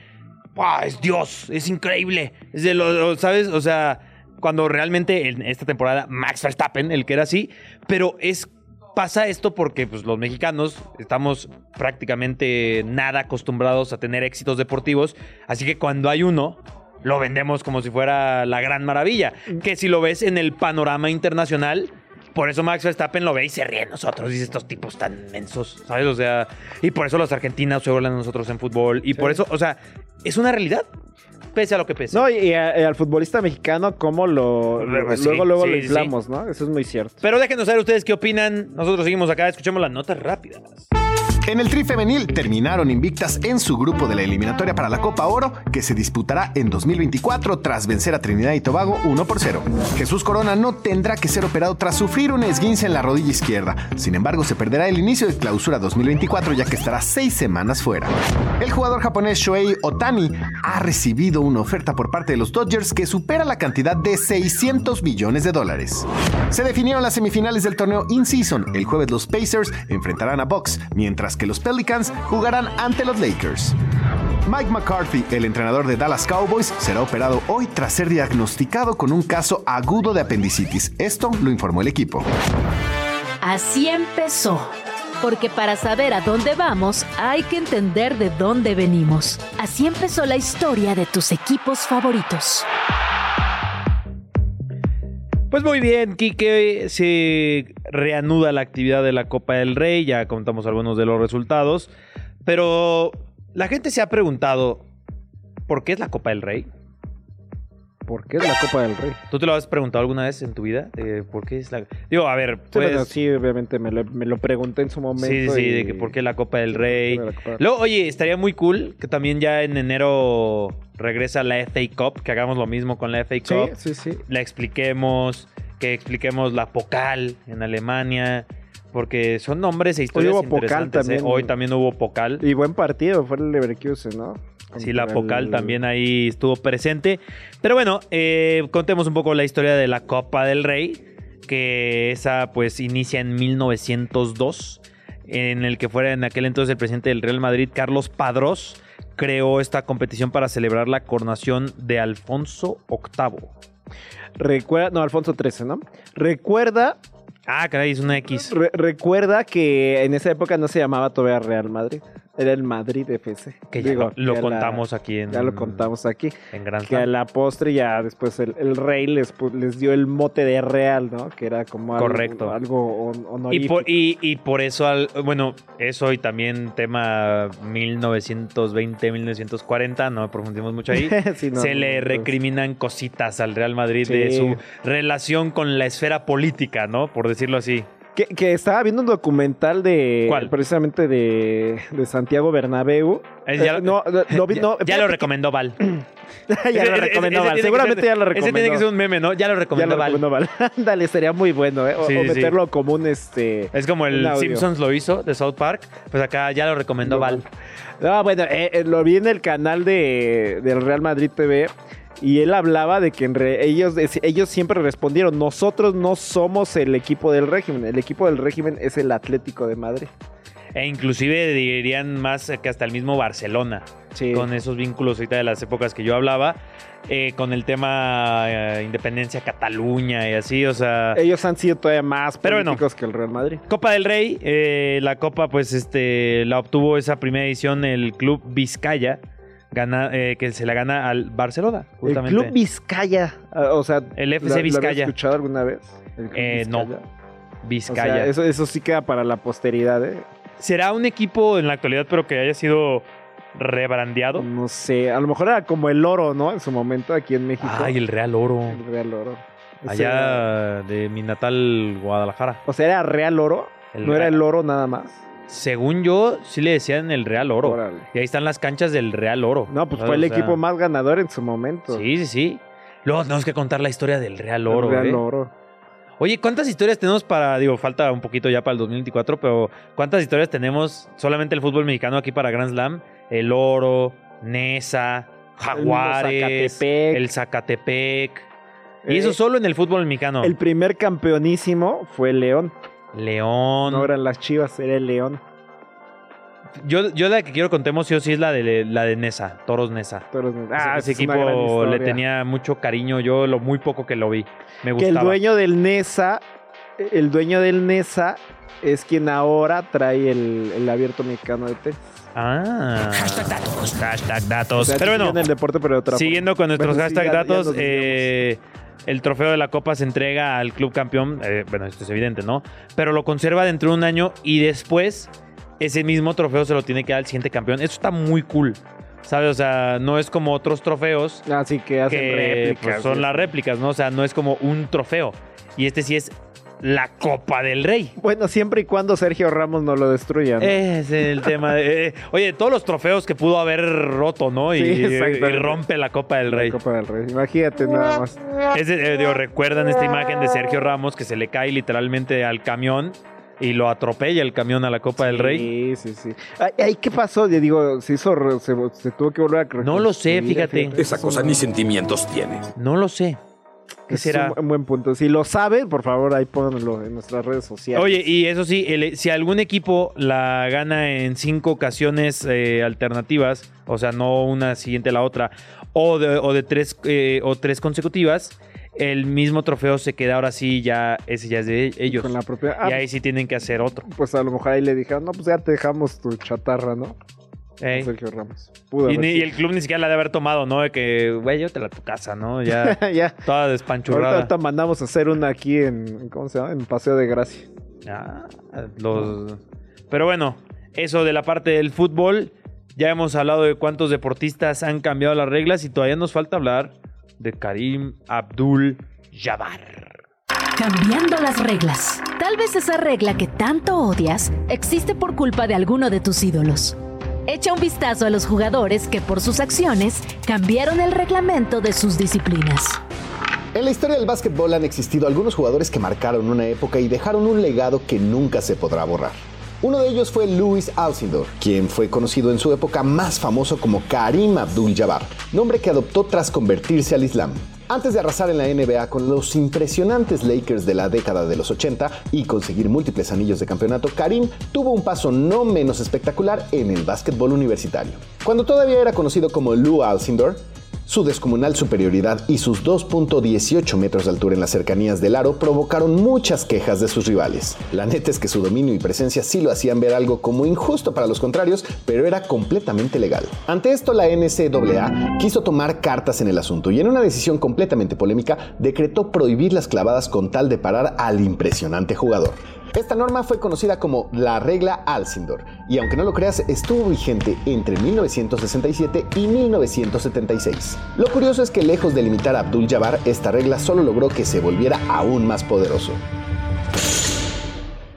Speaker 2: "Buah, es Dios, es increíble. Es de lo, ¿sabes? O sea, cuando realmente en esta temporada Max Verstappen, el que era así, pero es pasa esto porque pues, los mexicanos estamos prácticamente nada acostumbrados a tener éxitos deportivos, así que cuando hay uno lo vendemos como si fuera la gran maravilla, que si lo ves en el panorama internacional, por eso Max Verstappen lo ve y se ríe de nosotros. Dice estos tipos tan mensos, ¿sabes? O sea, y por eso los argentinos se burlan de nosotros en fútbol. Y por eso, o sea, es una realidad. Pese a lo que pese.
Speaker 3: No, y, y a- y al futbolista mexicano, ¿cómo lo.
Speaker 2: Pues sí,
Speaker 3: luego, luego
Speaker 2: sí,
Speaker 3: lo inflamos, ¿no? Eso es muy cierto.
Speaker 2: Pero déjenos saber ustedes qué opinan. Nosotros seguimos acá, escuchemos las notas rápidas.
Speaker 1: En el Tri Femenil terminaron invictas en su grupo de la eliminatoria para la Copa Oro, que se disputará en 2024 tras vencer a Trinidad y Tobago 1 por 0. Jesús Corona no tendrá que ser operado tras sufrir un esguince en la rodilla izquierda. Sin embargo, se perderá el inicio de clausura 2024 ya que estará seis semanas fuera. El jugador japonés Shohei Otani ha recibido una oferta por parte de los Dodgers que supera la cantidad de 600 millones de dólares. Se definieron las semifinales del torneo in-season. El jueves los Pacers enfrentarán a Bucks, mientras que los Pelicans jugarán ante los Lakers. Mike McCarthy, el entrenador de Dallas Cowboys, será operado hoy tras ser diagnosticado con un caso agudo de apendicitis. Esto lo informó el equipo.
Speaker 4: Así empezó. Porque para saber a dónde vamos hay que entender de dónde venimos. Así empezó la historia de tus equipos favoritos.
Speaker 2: Pues muy bien, Quique, se reanuda la actividad de la Copa del Rey, ya contamos algunos de los resultados, pero la gente se ha preguntado, ¿por qué es la Copa del Rey?
Speaker 3: ¿Por qué es la Copa del Rey?
Speaker 2: ¿Tú te lo has preguntado alguna vez en tu vida? Eh, ¿Por qué es la...? Digo, a ver,
Speaker 3: Sí,
Speaker 2: pues...
Speaker 3: bueno, sí, obviamente me lo, me lo pregunté en su momento.
Speaker 2: Sí, sí,
Speaker 3: y-
Speaker 2: de que por qué la Copa del Rey.
Speaker 3: ¿Por qué la Copa del-
Speaker 2: Luego, oye, estaría muy cool que también ya en enero regresa la FA Cup, que hagamos lo mismo con la FA
Speaker 3: Sí,
Speaker 2: Cup.
Speaker 3: sí, sí.
Speaker 2: La expliquemos, que expliquemos la Pokal en Alemania, porque son nombres e historias
Speaker 3: hubo Pokal
Speaker 2: interesantes. ¿eh?
Speaker 3: también.
Speaker 2: Hoy también hubo Pokal.
Speaker 3: Y buen partido, fue el Leverkusen, ¿no?
Speaker 2: Sí, la
Speaker 3: el-
Speaker 2: también ahí estuvo presente. Pero bueno, eh, contemos un poco la historia de la Copa del Rey, que esa pues inicia en 1902, en el que fuera en aquel entonces el presidente del Real Madrid, Carlos Padrós, creó esta competición para celebrar la coronación de Alfonso VIII.
Speaker 3: Recuerda, no, Alfonso XIII, ¿no? Recuerda,
Speaker 2: Ah, caray, es una X.
Speaker 3: re- recuerda que en esa época no se llamaba todavía Real Madrid, era el Madrid FC.
Speaker 2: Que ya
Speaker 3: Digo,
Speaker 2: lo, lo
Speaker 3: que a la-
Speaker 2: contamos aquí en,
Speaker 3: ya lo contamos aquí.
Speaker 2: en Gran
Speaker 3: Que a la postre ya después el, el rey les, pu- les dio el mote de Real, ¿no? Que era como algo,
Speaker 2: Correcto.
Speaker 3: algo hon-
Speaker 2: Y
Speaker 3: honorífico.
Speaker 2: por, y, y por eso, al- bueno, eso y también tema 1920-1940, no profundimos mucho ahí.
Speaker 3: Sí, no,
Speaker 2: se
Speaker 3: no,
Speaker 2: le
Speaker 3: no,
Speaker 2: recriminan cositas al Real Madrid de su relación con la esfera política, ¿no? Por decirlo así.
Speaker 3: Que, que estaba viendo un documental de.
Speaker 2: ¿Cuál?
Speaker 3: Precisamente de, de Santiago Bernabéu.
Speaker 2: Ya-
Speaker 3: Eh, no, no, no vi- no,
Speaker 2: ya lo recomendó Val.
Speaker 3: ya lo
Speaker 2: Ese- ese-
Speaker 3: recomendó
Speaker 2: ese
Speaker 3: Val. Seguramente
Speaker 2: ser-
Speaker 3: ya lo
Speaker 2: Ese
Speaker 3: recomendó.
Speaker 2: tiene que ser un meme, ¿no? Ya lo
Speaker 3: Ya
Speaker 2: recomendó
Speaker 3: lo
Speaker 2: Val.
Speaker 3: Ándale, sería muy bueno, ¿eh? O,
Speaker 2: Sí,
Speaker 3: o
Speaker 2: sí, sí.
Speaker 3: meterlo como un este.
Speaker 2: Es como el. Simpsons lo hizo de South Park. Pues acá ya lo recomendó Val.
Speaker 3: No, bueno, eh, eh, lo vi en el canal de, del Real Madrid TV y él hablaba de que en re- ellos, ellos siempre respondieron, nosotros no somos el equipo del régimen, el equipo del régimen es el Atlético de Madrid.
Speaker 2: E inclusive dirían más que hasta el mismo Barcelona.
Speaker 3: Sí.
Speaker 2: Con esos vínculos ahorita de las épocas que yo hablaba. eh, con el tema eh, independencia Cataluña y así, o sea...
Speaker 3: Ellos han sido todavía más
Speaker 2: Pero bueno.
Speaker 3: políticos que el Real Madrid.
Speaker 2: Copa del Rey, eh, la Copa pues este la obtuvo esa primera edición el Club Vizcaya, gana, eh, que se la gana al Barcelona, justamente.
Speaker 3: El Club Vizcaya, ah, o sea,
Speaker 2: El FC
Speaker 3: ¿lo- lo habías
Speaker 2: Vizcaya.
Speaker 3: escuchado alguna vez? El Club
Speaker 2: Eh, no.
Speaker 3: Vizcaya.
Speaker 2: Vizcaya.
Speaker 3: O sea, eso, eso sí queda para la posteridad, ¿eh?
Speaker 2: ¿Será un equipo en la actualidad pero que haya sido rebrandeado?
Speaker 3: No sé, a lo mejor era como el oro, ¿no? En su momento aquí en México.
Speaker 2: Ay, el Real Oro.
Speaker 3: El Real Oro. Ese era-
Speaker 2: Allá de mi natal Guadalajara.
Speaker 3: O sea, era Real Oro.
Speaker 2: El
Speaker 3: no era el oro nada más.
Speaker 2: Según yo, sí le decían el Real Oro.
Speaker 3: Órale.
Speaker 2: Y ahí están las canchas del Real Oro.
Speaker 3: No, pues fue el
Speaker 2: sea,
Speaker 3: equipo más ganador en su momento.
Speaker 2: Sí, sí, sí. Luego tenemos que contar la historia del Real
Speaker 3: El
Speaker 2: Oro.
Speaker 3: Real
Speaker 2: ¿eh?
Speaker 3: Oro.
Speaker 2: Oye, ¿cuántas historias tenemos para, digo, falta un poquito ya para el 2024, pero ¿cuántas historias tenemos solamente el fútbol mexicano aquí para Grand Slam? El Oro, Nesa, Jaguares,
Speaker 3: Zacatepec.
Speaker 2: el Zacatepec. Y
Speaker 3: Eh,
Speaker 2: eso solo en el fútbol mexicano.
Speaker 3: El primer campeonísimo fue el León.
Speaker 2: León.
Speaker 3: No eran las Chivas, era el León.
Speaker 2: Yo, yo la que quiero contemos sí o sí es la de, la de Nesa, Toros Nesa.
Speaker 3: Toros-
Speaker 2: Ah, ese
Speaker 3: es una gran
Speaker 2: equipo le tenía mucho cariño, yo lo muy poco que lo vi. Me
Speaker 3: Que
Speaker 2: gustaba.
Speaker 3: el dueño del Nesa, el dueño del Nesa es quien ahora trae el, el abierto mexicano de tenis.
Speaker 2: Ah. Hashtag datos. Hashtag
Speaker 3: O
Speaker 2: datos.
Speaker 3: sea,
Speaker 2: Pero bueno,
Speaker 3: en el deporte, pero de otra
Speaker 2: Siguiendo con nuestros
Speaker 3: Bueno,
Speaker 2: hashtag
Speaker 3: ya
Speaker 2: datos, eh, el trofeo de la Copa se entrega al club campeón. eh, bueno, esto es evidente, ¿no? Pero lo conserva dentro de un año y después ese mismo trofeo se lo tiene que dar al siguiente campeón. Eso está muy cool. ¿Sabes? O sea, no es como otros trofeos
Speaker 3: Así que hacen
Speaker 2: que
Speaker 3: réplicas.
Speaker 2: pues, son las réplicas, ¿no? O sea, no es como un trofeo. Y este sí es la Copa del Rey.
Speaker 3: Bueno, siempre y cuando Sergio Ramos no lo destruya. ¿no?
Speaker 2: Es el tema. de- eh, oye, todos los trofeos que pudo haber roto, ¿no? Y,
Speaker 3: Sí,
Speaker 2: y
Speaker 3: exactamente.
Speaker 2: rompe la Copa del
Speaker 3: La
Speaker 2: Rey.
Speaker 3: Copa del Rey. Imagínate nada más.
Speaker 2: Ese, eh, digo, recuerdan esta imagen de Sergio Ramos que se le cae literalmente al camión y lo atropella el camión a la Copa del Rey.
Speaker 3: Sí, sí, sí. Ay, ¿qué pasó? Yo digo, se hizo, se, se tuvo que volver a
Speaker 2: No lo sé, fíjate.
Speaker 11: Esa cosa ni sentimientos tiene.
Speaker 2: No lo sé. ¿Qué
Speaker 3: Es un, un buen punto. Si lo sabe, por favor, ahí pónganlo en nuestras redes sociales.
Speaker 2: Oye, y eso sí, el- si algún equipo la gana en cinco ocasiones eh, alternativas, o sea, no una siguiente a la otra, o de, o de tres, eh, o tres consecutivas, el mismo trofeo se queda ahora sí, ya, ese ya es de ellos.
Speaker 3: Con la propia. Ah,
Speaker 2: y ahí sí tienen que hacer otro.
Speaker 3: Pues a lo mejor ahí le dijeron, no, pues ya te dejamos tu chatarra, ¿no?
Speaker 2: Ey.
Speaker 3: Sergio Ramos. Pudo
Speaker 2: Y, ni- el club ni siquiera la de haber tomado, ¿no? De que, güey, llévatela a tu casa, ¿no? Ya
Speaker 3: ya.
Speaker 2: toda
Speaker 3: Ahorita,
Speaker 2: despanchurrada.
Speaker 3: ahorita mandamos a hacer una aquí en, ¿cómo se llama? En Paseo de Gracia.
Speaker 2: Ah, los... Pero bueno, eso de la parte del fútbol. Ya hemos hablado de cuántos deportistas han cambiado las reglas y todavía nos falta hablar de Karim Abdul Jabbar.
Speaker 4: Cambiando las reglas. Tal vez esa regla que tanto odias existe por culpa de alguno de tus ídolos. Echa un vistazo a los jugadores que por sus acciones cambiaron el reglamento de sus disciplinas.
Speaker 1: En la historia del básquetbol han existido algunos jugadores que marcaron una época y dejaron un legado que nunca se podrá borrar. Uno de ellos fue Louis Alcindor, quien fue conocido en su época más famoso como Karim Abdul-Jabbar, nombre que adoptó tras convertirse al Islam. Antes de arrasar en la NBA con los impresionantes Lakers de la década de los 80 y conseguir múltiples anillos de campeonato, Karim tuvo un paso no menos espectacular en el básquetbol universitario. Cuando todavía era conocido como Lou Alcindor, su descomunal superioridad y sus 2.18 metros de altura en las cercanías del aro provocaron muchas quejas de sus rivales. La neta es que su dominio y presencia sí lo hacían ver algo como injusto para los contrarios, pero era completamente legal. Ante esto, la NCAA quiso tomar cartas en el asunto y en una decisión completamente polémica decretó prohibir las clavadas con tal de parar al impresionante jugador. Esta norma fue conocida como la regla Alcindor y aunque no lo creas estuvo vigente entre 1967 y 1976. Lo curioso es que lejos de limitar a Abdul Jabbar, esta regla solo logró que se volviera aún más poderoso.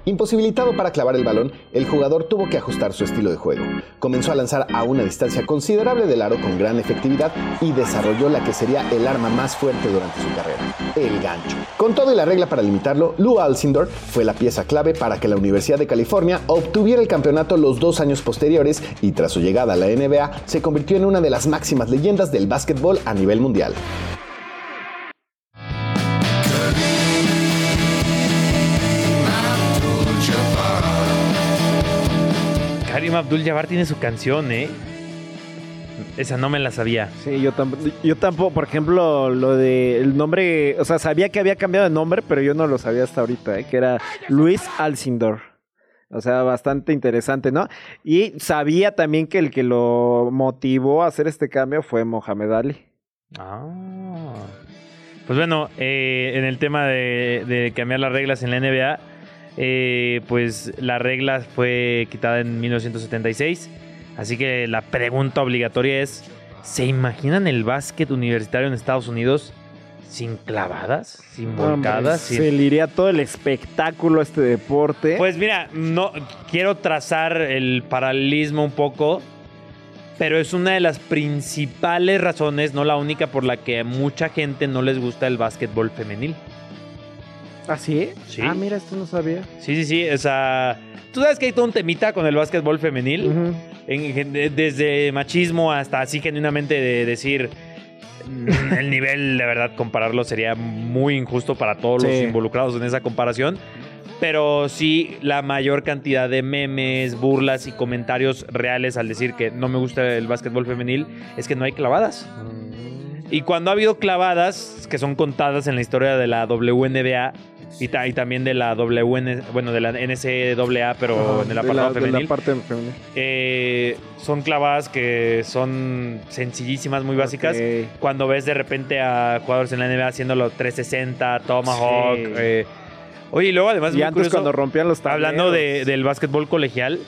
Speaker 1: Imposibilitado para clavar el balón, el jugador tuvo que ajustar su estilo de juego. Comenzó a lanzar a una distancia considerable del aro con gran efectividad y desarrolló la que sería el arma más fuerte durante su carrera, el gancho. Con todo y la regla para limitarlo, Lou Alcindor fue la pieza clave para que la Universidad de California obtuviera el campeonato los dos años posteriores y tras su llegada a la NBA se convirtió en una de las máximas leyendas del básquetbol a nivel mundial.
Speaker 2: Karim Abdul-Jabbar tiene su canción, ¿eh? Esa no me la sabía.
Speaker 3: Sí, yo, tampoco, yo tampoco, por ejemplo, lo de el nombre, o sea, sabía que había cambiado de nombre, pero yo no lo sabía hasta ahorita, ¿eh? que era Luis Alcindor. O sea, bastante interesante, ¿no? Y sabía también que el que lo motivó a hacer este cambio fue Mohamed Ali.
Speaker 2: Ah. Pues bueno, eh, en el tema de, de cambiar las reglas en la NBA, eh, pues la regla fue quitada en 1976. Así que la pregunta obligatoria es, ¿se imaginan el básquet universitario en Estados Unidos sin clavadas, sin volcadas? sin-
Speaker 3: Se le iría todo el espectáculo a este deporte.
Speaker 2: Pues mira, no quiero trazar el paralelismo un poco, pero es una de las principales razones, no la única, por la que a mucha gente no les gusta el básquetbol femenil.
Speaker 3: ¿Ah, sí?
Speaker 2: Sí.
Speaker 3: Ah, mira, esto no sabía.
Speaker 2: Sí, sí, sí. O sea, tú sabes que hay todo un temita con el básquetbol femenil. En- en- de- desde machismo hasta así genuinamente de decir. mm, El nivel, de verdad, compararlo sería muy injusto para todos los involucrados en esa comparación. Pero sí, la mayor cantidad de memes, burlas y comentarios reales al decir que no me gusta el básquetbol femenil es que no hay clavadas. Y cuando ha habido clavadas, que son contadas en la historia de la WNBA y, ta- y también de la WN, bueno, de la NCAA, pero en el
Speaker 3: de
Speaker 2: apartado
Speaker 3: la, de
Speaker 2: femenil,
Speaker 3: la parte femenil.
Speaker 2: eh, son clavadas que son sencillísimas, muy básicas. Cuando ves de repente a jugadores en la NBA haciéndolo 360, Tomahawk.
Speaker 3: Sí.
Speaker 2: eh, oye, y luego además,
Speaker 3: Y
Speaker 2: muy
Speaker 3: antes
Speaker 2: curioso,
Speaker 3: cuando rompían los tableros.
Speaker 2: hablando de- del básquetbol colegial,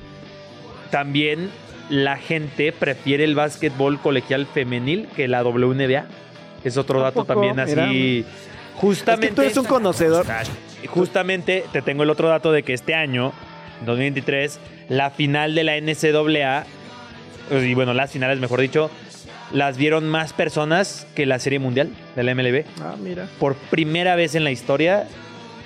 Speaker 2: también la gente prefiere el básquetbol colegial femenil que la WNBA. Es otro
Speaker 3: ¿A
Speaker 2: dato también así. Justamente.
Speaker 3: Es que tú eres un conocedor.
Speaker 2: Justamente te tengo el otro dato de que este año, 2023, la final de la NCAA, y bueno, las finales, mejor dicho, las vieron más personas que la Serie Mundial de la MLB.
Speaker 3: Ah, mira.
Speaker 2: Por primera vez en la historia,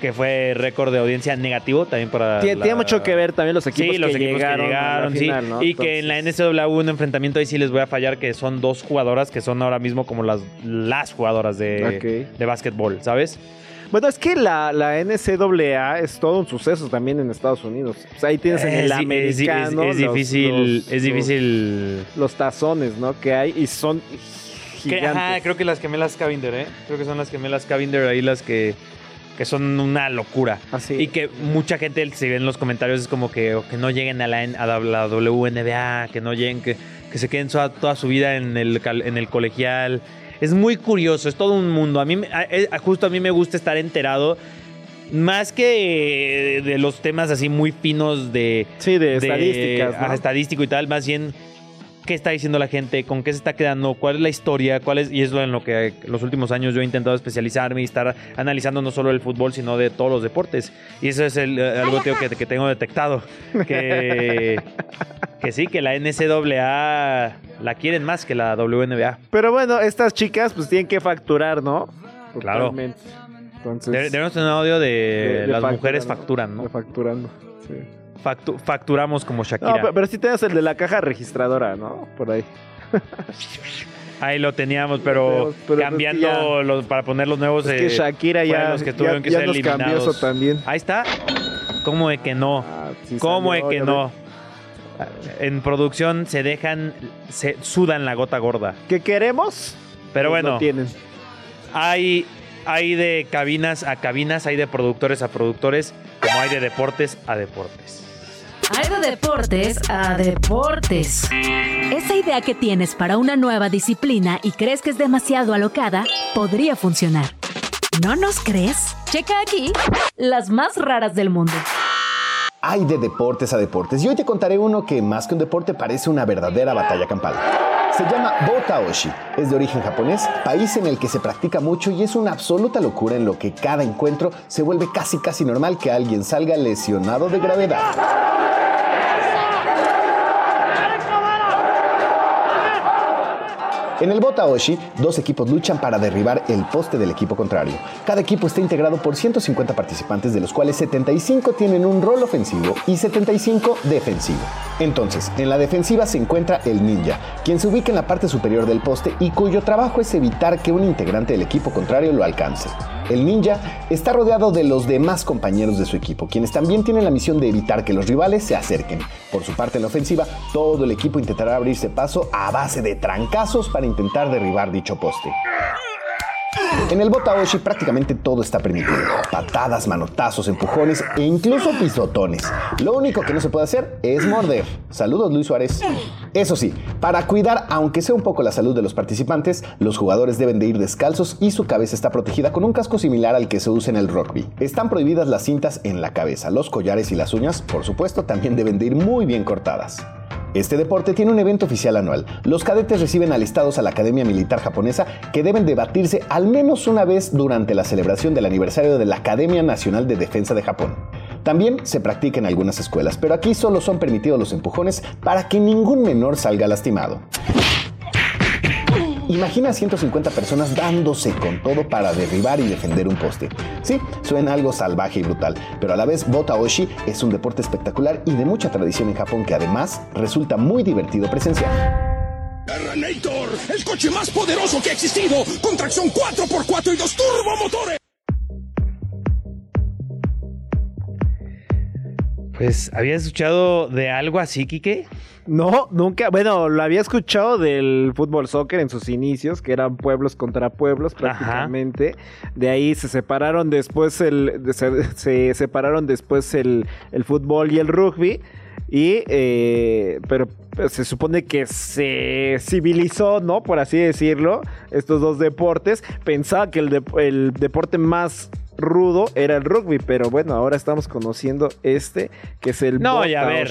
Speaker 2: que fue récord de audiencia negativo también para.
Speaker 3: Tiene,
Speaker 2: la-
Speaker 3: tiene mucho que ver también los equipos
Speaker 2: Sí, los
Speaker 3: que
Speaker 2: equipos
Speaker 3: llegaron,
Speaker 2: que llegaron, sí. Y que en la NCAA hubo un enfrentamiento ahí sí les voy a fallar, que son dos jugadoras que son ahora mismo como las, las jugadoras de, de básquetbol, ¿sabes?
Speaker 3: Bueno, es que la, la NCAA es todo un suceso también en Estados Unidos. O sea, ahí tienes en el
Speaker 2: Es- es-
Speaker 3: americano.
Speaker 2: es, es
Speaker 3: los-
Speaker 2: difícil,
Speaker 3: los-
Speaker 2: es difícil.
Speaker 3: Los, los tazones, ¿no? Que hay y son
Speaker 2: Que-
Speaker 3: gigantes.
Speaker 2: ajá, creo que las gemelas Cavinder, ¿eh? Creo que son las gemelas Cavinder ahí las que, que son una locura.
Speaker 3: Así.
Speaker 2: Y que mucha gente se ve en los comentarios es como que, que no lleguen a la, a la WNBA, que no lleguen, que, que se queden toda, toda su vida en el, en el colegial. Es muy curioso, es todo un mundo. A mí, me- a- eh, justo a mí me gusta estar enterado. Más que eh, de los temas así muy finos de,
Speaker 3: Sí, de, estadísticas, ¿no?
Speaker 2: ajá, estadístico y tal, más bien qué está diciendo la gente, con qué se está quedando, cuál es la historia, cuál es, y es lo en lo que los últimos años yo he intentado especializarme y estar analizando no solo el fútbol, sino de todos los deportes. Y eso es el, eh, algo tío, que, que tengo detectado. Que, que sí, que la NCAA la quieren más que la WNBA.
Speaker 3: Pero bueno, estas chicas pues tienen que facturar, ¿no?
Speaker 2: Claro.
Speaker 3: Entonces,
Speaker 2: Debemos tener un audio de,
Speaker 3: de- de
Speaker 2: las
Speaker 3: factura,
Speaker 2: mujeres facturan, ¿no?
Speaker 3: de facturando. sí.
Speaker 2: Factu- facturamos como
Speaker 3: No,
Speaker 2: Shakira.
Speaker 3: pero, pero sí tenemos el de la caja registradora, ¿no? Por ahí.
Speaker 2: Ahí lo teníamos, pero, cambiando
Speaker 3: es que ya-
Speaker 2: los- para poner los nuevos.
Speaker 3: Es que
Speaker 2: eh,
Speaker 3: Shakira
Speaker 2: fueron
Speaker 3: ya,
Speaker 2: los que
Speaker 3: ya,
Speaker 2: tuvieron que
Speaker 3: ya
Speaker 2: ser
Speaker 3: nos cambió
Speaker 2: eliminados.
Speaker 3: eso también.
Speaker 2: Ahí está. ¿Cómo de que no?
Speaker 3: Ah, sí
Speaker 2: ¿Cómo de
Speaker 3: salió,
Speaker 2: que
Speaker 3: ya
Speaker 2: no? En producción se dejan, se sudan la gota gorda.
Speaker 3: ¿Qué queremos?
Speaker 2: Pero
Speaker 3: Pues
Speaker 2: bueno,
Speaker 3: lo tienen.
Speaker 2: hay, hay de cabinas a cabinas, hay de productores a productores, como hay de deportes a deportes.
Speaker 4: Hay de deportes a deportes. Esa idea que tienes para una nueva disciplina y crees que es demasiado alocada, podría funcionar. ¿No nos crees? Checa aquí las más raras del mundo.
Speaker 1: Hay de deportes a deportes y hoy te contaré uno que más que un deporte parece una verdadera batalla campal. Se llama Botaoshi, es de origen japonés, país en el que se practica mucho y es una absoluta locura en lo que cada encuentro se vuelve casi casi normal que alguien salga lesionado de gravedad. En el Botaoshi, dos equipos luchan para derribar el poste del equipo contrario. Cada equipo está integrado por 150 participantes, de los cuales 75 tienen un rol ofensivo y 75 defensivo. Entonces, en la defensiva se encuentra el ninja, quien se ubica en la parte superior del poste y cuyo trabajo es evitar que un integrante del equipo contrario lo alcance. El ninja está rodeado de los demás compañeros de su equipo, quienes también tienen la misión de evitar que los rivales se acerquen. Por su parte en la ofensiva, todo el equipo intentará abrirse paso a base de trancazos para intentar derribar dicho poste. En el Botaoshi prácticamente todo está permitido. Patadas, manotazos, empujones e incluso pisotones. Lo único que no se puede hacer es morder. Saludos Luis Suárez. Eso sí, para cuidar aunque sea un poco la salud de los participantes, los jugadores deben de ir descalzos y su cabeza está protegida con un casco similar al que se usa en el rugby. Están prohibidas las cintas en la cabeza, los collares y las uñas, por supuesto, también deben de ir muy bien cortadas. Este deporte tiene un evento oficial anual. Los cadetes reciben alistados a la Academia Militar Japonesa que deben debatirse al menos una vez durante la celebración del aniversario de la Academia Nacional de Defensa de Japón. También se practica en algunas escuelas, pero aquí solo son permitidos los empujones para que ningún menor salga lastimado. Imagina a 150 personas dándose con todo para derribar y defender un poste. Sí, suena algo salvaje y brutal, pero a la vez Botaoshi es un deporte espectacular y de mucha tradición en Japón que además resulta muy divertido presenciar.
Speaker 11: El coche más poderoso que ha existido, con tracción 4x4 y dos turbomotores.
Speaker 2: Pues, ¿habías escuchado de algo así, Quique?
Speaker 3: No, nunca. Bueno, lo había escuchado del fútbol soccer en sus inicios, que eran pueblos contra pueblos prácticamente. De ahí se separaron después el. Se, se separaron después el, el fútbol y el rugby. Y, eh, pero se supone que se civilizó, ¿no? Por así decirlo, estos dos deportes. Pensaba que el, de- el deporte más rudo era el rugby, pero bueno, ahora estamos conociendo este, que es el
Speaker 2: No, y a ver.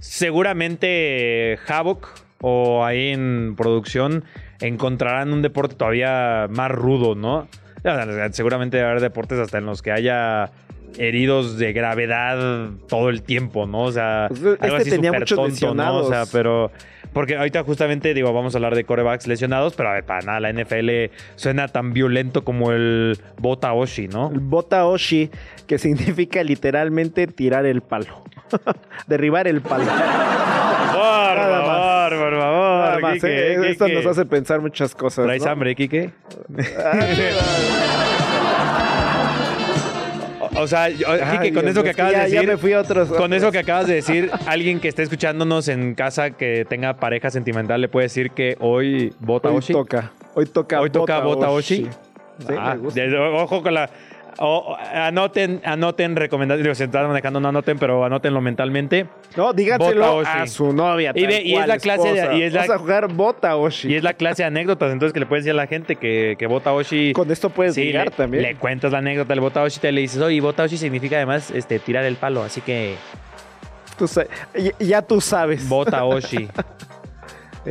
Speaker 2: Seguramente Havoc o ahí en producción encontrarán un deporte todavía más rudo, ¿no? Seguramente a haber deportes hasta en los que haya heridos de gravedad todo el tiempo, ¿no? O sea,
Speaker 3: Pues,
Speaker 2: algo
Speaker 3: este
Speaker 2: así
Speaker 3: tenía muchos
Speaker 2: tonto, ¿no? O sea, pero... Porque ahorita justamente, digo, vamos a hablar de corebacks lesionados, pero a ver, para nada, la NFL suena tan violento como el Botaoshi, ¿no?
Speaker 3: El Botaoshi, que significa literalmente tirar el palo. Derribar el palo.
Speaker 2: Por favor, por favor.
Speaker 3: Nada más,
Speaker 2: Quique,
Speaker 3: ¿eh? Esto nos hace pensar muchas cosas.
Speaker 2: ¿Traes
Speaker 3: ¿no?
Speaker 2: hambre, Kike? O sea, yo-
Speaker 3: Ay,
Speaker 2: Quique, con
Speaker 3: Dios
Speaker 2: eso que acabas
Speaker 3: ya-
Speaker 2: de
Speaker 3: ya
Speaker 2: decir.
Speaker 3: me fui a otros-
Speaker 2: Con
Speaker 3: otros.
Speaker 2: eso que acabas de decir, alguien que esté escuchándonos en casa que tenga pareja sentimental le puede decir que hoy vota
Speaker 3: Hoy
Speaker 2: Oshi.
Speaker 3: toca. Hoy toca.
Speaker 2: Hoy toca. Bota Oshi.
Speaker 3: Sí,
Speaker 2: Ah, ojo con la. O- anoten, anoten recomendaciones. Digo, si están manejando, no anoten, pero anótenlo mentalmente.
Speaker 3: No, díganselo a su novia.
Speaker 2: Y y es la clase de- y es la-
Speaker 3: Vamos a jugar Botaoshi.
Speaker 2: Y es la clase de anécdotas, entonces que le puedes decir a la gente que, que Bota Oshi.
Speaker 3: Con esto puedes
Speaker 2: Sí, le,
Speaker 3: también.
Speaker 2: le cuentas la anécdota del Bota Oshi, te le dices, oye, Bota Oshi significa además este, tirar el palo, así que
Speaker 3: Tú ya tú sabes.
Speaker 2: Bota Oshi.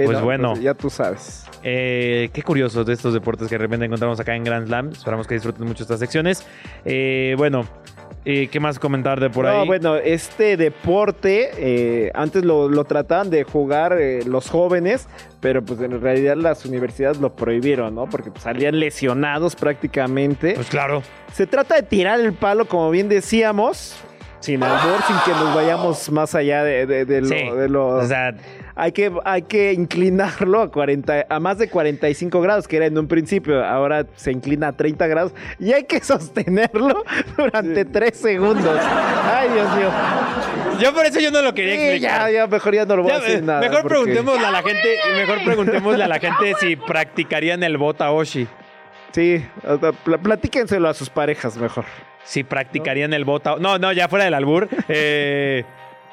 Speaker 3: Eh,
Speaker 2: pues bueno.
Speaker 3: Ya tú sabes.
Speaker 2: Eh, qué curiosos de estos deportes que de repente encontramos acá en Grand Slam. Esperamos que disfruten mucho estas secciones. Eh, bueno, eh, ¿qué más comentar de por
Speaker 3: no,
Speaker 2: ahí?
Speaker 3: bueno, este deporte eh, antes lo, lo trataban de jugar eh, los jóvenes, pero pues en realidad las universidades lo prohibieron, ¿no? Porque pues, salían lesionados prácticamente.
Speaker 2: Pues claro.
Speaker 3: Se trata de tirar el palo, como bien decíamos, sin albor, sin que nos vayamos más allá de, de- de lo...
Speaker 2: Sí.
Speaker 3: de lo-
Speaker 2: O sea,
Speaker 3: hay que, hay que inclinarlo a, 40, a más de 45 grados, que era en un principio. Ahora se inclina a 30 grados y hay que sostenerlo durante 3 segundos. Ay, Dios mío.
Speaker 2: yo por eso yo no lo quería
Speaker 3: Sí,
Speaker 2: explicar.
Speaker 3: ya, ya, mejor ya no lo voy
Speaker 2: Ya,
Speaker 3: a decir
Speaker 2: eh,
Speaker 3: nada.
Speaker 2: mejor
Speaker 3: porque-
Speaker 2: preguntémosle a la gente, mejor preguntémosle a la gente si practicarían el Bota Oshi.
Speaker 3: Sí, platíquenselo a sus parejas mejor.
Speaker 2: Si practicarían el Bota No, no, ya fuera del albur. Eh,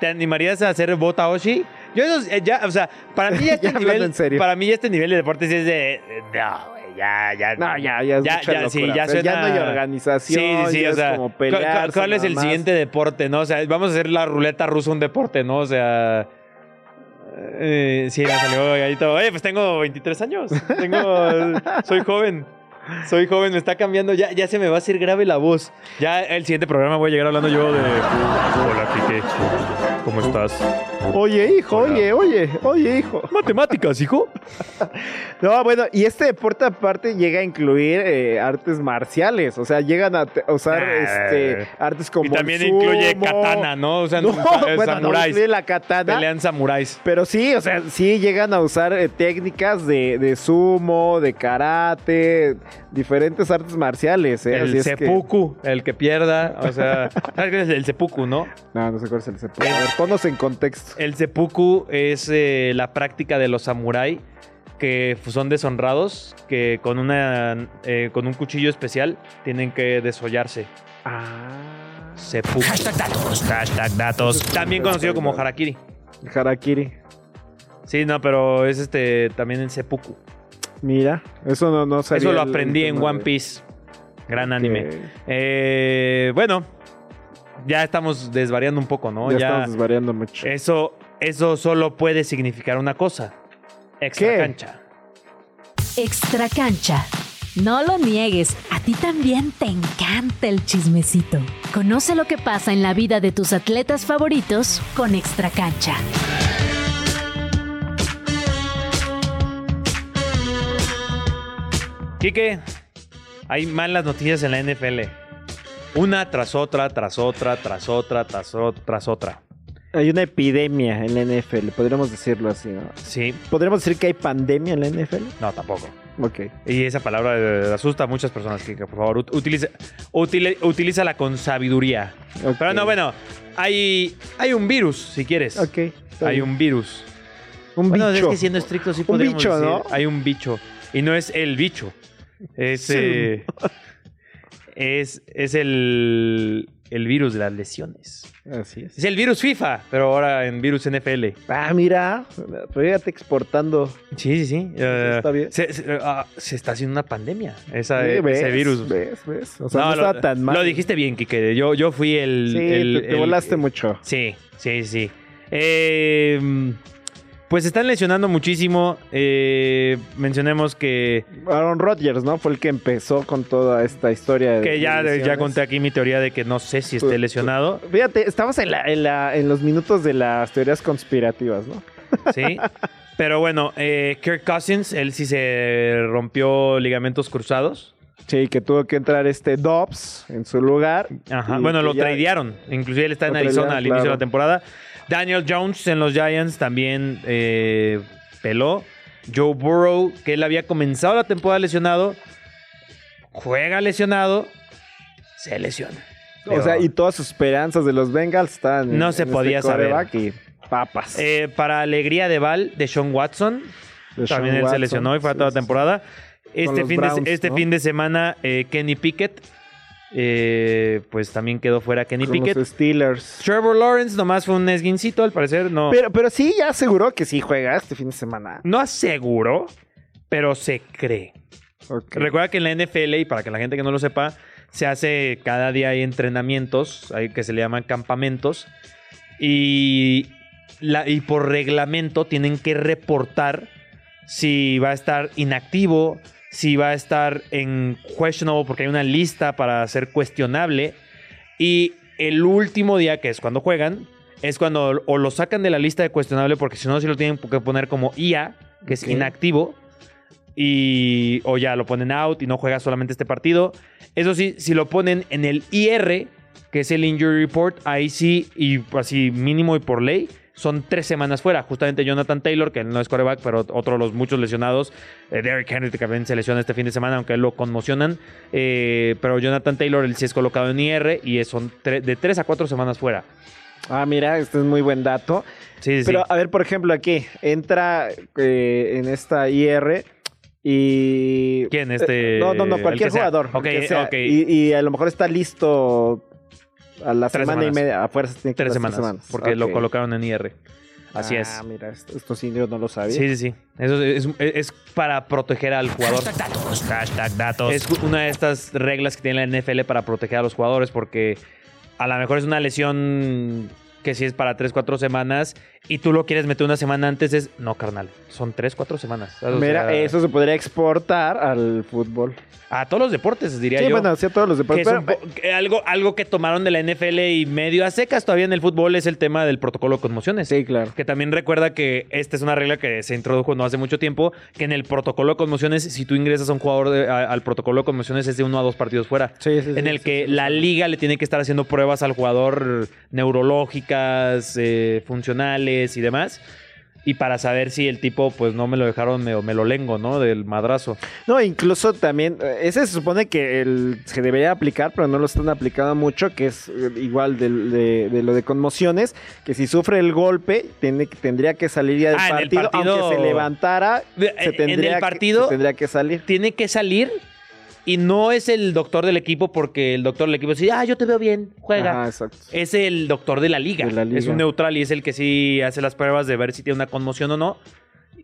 Speaker 2: ¿Te animarías a hacer Bota Oshi? Yo eso, eh, ya, o sea, para mí ya este
Speaker 3: Ya hablando
Speaker 2: nivel,
Speaker 3: en serio.
Speaker 2: para mí ya este nivel de deportes es de, no, güey, ya, ya,
Speaker 3: No, ya, ya es mucha
Speaker 2: sí,
Speaker 3: locura.
Speaker 2: ya
Speaker 3: O sea, ya
Speaker 2: suena-
Speaker 3: no hay organización,
Speaker 2: Sí, sí, sí,
Speaker 3: ya
Speaker 2: o
Speaker 3: es
Speaker 2: sea,
Speaker 3: como
Speaker 2: ¿cu- ¿cuál es el siguiente deporte, no? O sea, vamos a hacer la ruleta rusa un deporte, ¿no? O sea, Eh, sí, me salió gallito. Oye, pues tengo 23 años. Tengo, soy joven. Soy joven, me está cambiando. Ya, ya se me va a hacer grave la voz. Ya el siguiente programa voy a llegar hablando yo de. Hola, Quique. ¿Cómo estás?
Speaker 3: Oye, hijo, oye, oye, oye, hijo.
Speaker 2: Matemáticas, hijo.
Speaker 3: No, bueno, y este deporte aparte llega a incluir eh, artes marciales. O sea, llegan a usar
Speaker 2: Ah.
Speaker 3: este, artes como.
Speaker 2: Y también
Speaker 3: el
Speaker 2: incluye katana, ¿no? O sea,
Speaker 3: No, bueno, no
Speaker 2: samuráis.
Speaker 3: incluye la katana.
Speaker 2: Pelean samuráis.
Speaker 3: Pero sí, o sea, sí llegan a usar eh, técnicas de, de sumo, de karate, diferentes artes marciales. ¿eh?
Speaker 2: El
Speaker 3: que-
Speaker 2: seppuku, el que pierda. O sea, ¿sabes qué es el seppuku, no?
Speaker 3: No, no sé cuál es el seppuku. A ver, ponnos en contexto.
Speaker 2: El seppuku es eh, la práctica de los samurái que son deshonrados, que con una eh, con un cuchillo especial tienen que desollarse.
Speaker 3: Ah.
Speaker 2: Seppuku. Hashtag datos. Hashtag datos. También conocido como harakiri.
Speaker 3: Harakiri.
Speaker 2: Sí, no, pero es este también el seppuku.
Speaker 3: Mira, eso no, no sabía
Speaker 2: Eso lo aprendí
Speaker 3: el
Speaker 2: en One Piece. Gran anime. Eh, bueno, ya estamos desvariando un poco, ¿no?
Speaker 3: Ya, estamos desvariando mucho.
Speaker 2: Eso, eso solo puede significar una cosa. Extra
Speaker 3: ¿Qué?
Speaker 2: cancha.
Speaker 4: Extra cancha. No lo niegues, a ti también te encanta el chismecito. Conoce lo que pasa en la vida de tus atletas favoritos con Extra cancha.
Speaker 2: Quique, hay malas noticias en la NFL. Una tras otra, tras otra, tras otra, tras otra, tras otra.
Speaker 3: Hay una epidemia en la NFL, podríamos decirlo así, ¿no?
Speaker 2: Sí.
Speaker 3: ¿Podríamos decir que hay pandemia en la NFL?
Speaker 2: No, tampoco.
Speaker 3: Ok.
Speaker 2: Y esa palabra eh, asusta a muchas personas. Por favor, ut- utiliza, utile- utilízala con sabiduría. Pero no, bueno, hay, hay un virus, si quieres.
Speaker 3: Ok.
Speaker 2: Hay
Speaker 3: bien.
Speaker 2: un virus.
Speaker 3: Un
Speaker 2: Bueno,
Speaker 3: bicho.
Speaker 2: es que siendo estricto sí
Speaker 3: Un
Speaker 2: podríamos
Speaker 3: bicho,
Speaker 2: decir,
Speaker 3: ¿no?
Speaker 2: Hay un bicho. Y no es el bicho. Es,
Speaker 3: Sí.
Speaker 2: eh, es, es el, el virus de las lesiones.
Speaker 3: Así es.
Speaker 2: Es el virus FIFA, pero ahora en virus NFL.
Speaker 3: Ah, mira, fíjate exportando.
Speaker 2: Sí, sí, sí. Eh,
Speaker 3: está bien.
Speaker 2: Se, se- ah, se está haciendo una pandemia. Esa,
Speaker 3: Sí,
Speaker 2: ese
Speaker 3: ¿ves?
Speaker 2: virus.
Speaker 3: ¿Ves? ¿Ves? O sea, no,
Speaker 2: lo,
Speaker 3: tan mal.
Speaker 2: lo dijiste bien, Kike. Yo, yo fui el.
Speaker 3: Sí,
Speaker 2: el-
Speaker 3: te, te
Speaker 2: el-
Speaker 3: volaste mucho.
Speaker 2: Sí, sí, sí. Eh, pues están lesionando muchísimo. Eh, mencionemos que,
Speaker 3: Aaron Rodgers, ¿no? Fue el que empezó con toda esta historia. de-
Speaker 2: que ya, ya conté aquí mi teoría de que no sé si esté lesionado.
Speaker 3: Fíjate, estamos en, la, en, la- en los minutos de las teorías conspirativas, ¿no?
Speaker 2: Sí. Pero bueno, eh, Kirk Cousins, él sí se rompió ligamentos cruzados.
Speaker 3: Sí, que tuvo que entrar este Dobbs en su lugar.
Speaker 2: Ajá. Bueno, lo
Speaker 3: ya-
Speaker 2: tradearon. Inclusive él está en Arizona al inicio de la temporada. Daniel Jones en los Giants también eh, peló. Joe Burrow, que él había comenzado la temporada lesionado, juega lesionado, se lesiona.
Speaker 3: O sea, y todas sus esperanzas de los Bengals están. en-
Speaker 2: No se
Speaker 3: en
Speaker 2: podía
Speaker 3: este
Speaker 2: saber.
Speaker 3: Y papas.
Speaker 2: Eh, para alegría de Val, de Sean Watson,
Speaker 3: De
Speaker 2: también él se lesionó y fue a toda la temporada. Este, fin, de, este
Speaker 3: ¿no?
Speaker 2: fin de semana, eh, Kenny Pickett, eh, pues también quedó fuera Kenny
Speaker 3: Con
Speaker 2: Pickett.
Speaker 3: los Steelers.
Speaker 2: Trevor Lawrence nomás fue un esguincito, al parecer no.
Speaker 3: Pero, pero sí, ya aseguró que sí juega este fin de semana.
Speaker 2: no aseguró, pero se cree. Recuerda que en la NFL, y para que la gente que no lo sepa, se hace cada día hay entrenamientos, hay que se le llaman campamentos, y, la, y por reglamento tienen que reportar si va a estar inactivo, si va a estar en questionable, porque hay una lista para ser cuestionable, y el último día, que es cuando juegan, es cuando o lo sacan de la lista de cuestionable, porque si no, sí lo tienen que poner como IA, que es inactivo, y o ya lo ponen out y no juega solamente este partido. Eso sí, si lo ponen en el IR, que es el Injury Report, ahí sí, y así mínimo y por ley, son tres semanas fuera. Justamente Jonathan Taylor, que no es quarterback, pero otro de los muchos lesionados. Eh, Derrick Henry, que también se lesiona este fin de semana, aunque lo conmocionan. Eh, pero Jonathan Taylor, él sí es colocado en IR y son tre- de tres a cuatro semanas fuera.
Speaker 3: Ah, mira, este es muy buen dato.
Speaker 2: Sí, sí,
Speaker 3: Pero a ver, por ejemplo, aquí entra eh, en esta IR y.
Speaker 2: ¿Quién? Este,
Speaker 3: Eh, no, no, no, cualquier jugador.
Speaker 2: Ok,
Speaker 3: el que sea. y a lo mejor está listo a la
Speaker 2: Tres
Speaker 3: semana y
Speaker 2: semanas.
Speaker 3: media. A fuerzas tiene que
Speaker 2: Tres
Speaker 3: ser
Speaker 2: semanas, porque lo colocaron en IR. Así
Speaker 3: ah,
Speaker 2: es.
Speaker 3: mira, esto, esto sí yo no lo sabía.
Speaker 2: Sí, sí, sí. Eso es, es para proteger al jugador.
Speaker 10: Hashtag datos.
Speaker 2: Es una de estas reglas que tiene la NFL para proteger a los jugadores porque a lo mejor es una lesión que si es para 3, 4 semanas y tú lo quieres meter una semana antes, es no, carnal, son 3, 4 semanas. O
Speaker 3: Mira, eso se podría exportar al fútbol.
Speaker 2: A todos los deportes, diría
Speaker 3: Sí,
Speaker 2: yo.
Speaker 3: bueno, sí, a todos los deportes. pero-
Speaker 2: algo, algo que tomaron de la NFL y medio a secas todavía en el fútbol es el tema del protocolo de conmociones.
Speaker 3: Sí, claro.
Speaker 2: Que también recuerda que esta es una regla que se introdujo no hace mucho tiempo, que en el protocolo de conmociones, si tú ingresas a un jugador de- a- al protocolo de conmociones es de uno a dos partidos fuera.
Speaker 3: Sí, sí,
Speaker 2: en el que la liga le tiene que estar haciendo pruebas al jugador eh, funcionales y demás. Y para saber si el tipo, pues no me lo dejaron, me, me lo lengo, ¿no? Del madrazo.
Speaker 3: No, incluso también, eh, ese se supone que el, se debería aplicar, pero no lo están aplicando mucho, que es eh, igual de, de lo de conmociones, que si sufre el golpe, tiene, tendría que salir ya del
Speaker 2: Ah, en el
Speaker 3: partido,
Speaker 2: partido-
Speaker 3: aunque se levantara,
Speaker 2: en el
Speaker 3: que-
Speaker 2: partido-
Speaker 3: se tendría que salir.
Speaker 2: tiene que salir y no es el doctor del equipo porque el doctor del equipo dice, ah, yo te veo bien, juega.
Speaker 3: Ajá, exacto.
Speaker 2: Es el doctor de la, liga.
Speaker 3: De la liga.
Speaker 2: Es un neutral y es el que sí hace las pruebas de ver si tiene una conmoción o no.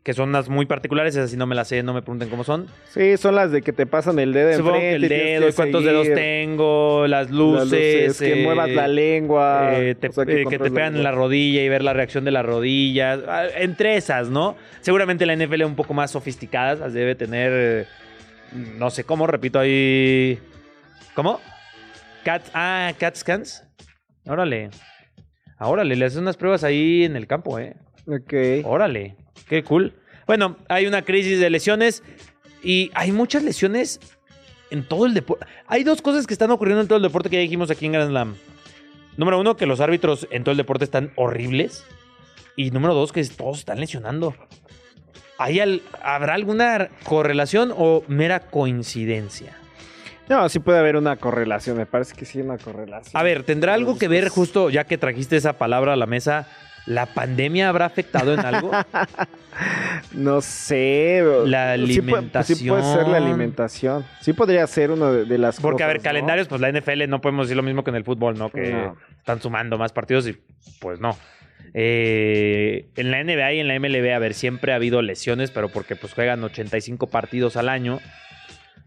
Speaker 2: Que son unas muy particulares, esas sí no me las sé, no me pregunten cómo son.
Speaker 3: Sí, son las de que te pasan el dedo
Speaker 2: Supongo
Speaker 3: enfrente.
Speaker 2: el dedo, cuántos dedos tengo, las
Speaker 3: las
Speaker 2: luces.
Speaker 3: que
Speaker 2: eh,
Speaker 3: muevas la lengua.
Speaker 2: eh, te-
Speaker 3: o sea,
Speaker 2: eh, que, te pegan en la
Speaker 3: lengua.
Speaker 2: rodilla y ver la reacción de la rodilla. Ah, Entre esas, ¿no? Seguramente la NFL un poco más sofisticadas las debe tener. No sé cómo, repito ahí. ¿Cómo? Cat, ah, CAT scans. Órale. Ah, Órale, le haces unas pruebas ahí en el campo, ¿eh?
Speaker 3: Ok.
Speaker 2: Órale, qué cool. Bueno, hay una crisis de lesiones y hay muchas lesiones en todo el deporte. Hay dos cosas que están ocurriendo en todo el deporte que ya dijimos aquí en Grand Slam. Número uno, que los árbitros en todo el deporte están horribles. Y número dos, que todos están lesionando. ¿Hay al- ¿Habrá alguna correlación o mera coincidencia?
Speaker 3: No, sí puede haber una correlación, me parece que sí hay una correlación.
Speaker 2: A ver, ¿tendrá algo que ver justo, ya que trajiste esa palabra a la mesa, ¿la pandemia habrá afectado en algo?
Speaker 3: No sé.
Speaker 2: La
Speaker 3: Sí puede- Sí puede, ser la
Speaker 2: alimentación.
Speaker 3: alimentación. Sí podría ser una de, de las
Speaker 2: Porque, a ver, calendarios, pues la NFL no podemos decir lo mismo que en el fútbol, ¿no? Que
Speaker 3: No.
Speaker 2: están sumando más partidos y pues no. Eh, en la NBA y en la MLB, a ver, siempre ha habido lesiones, pero porque pues juegan 85 partidos al año.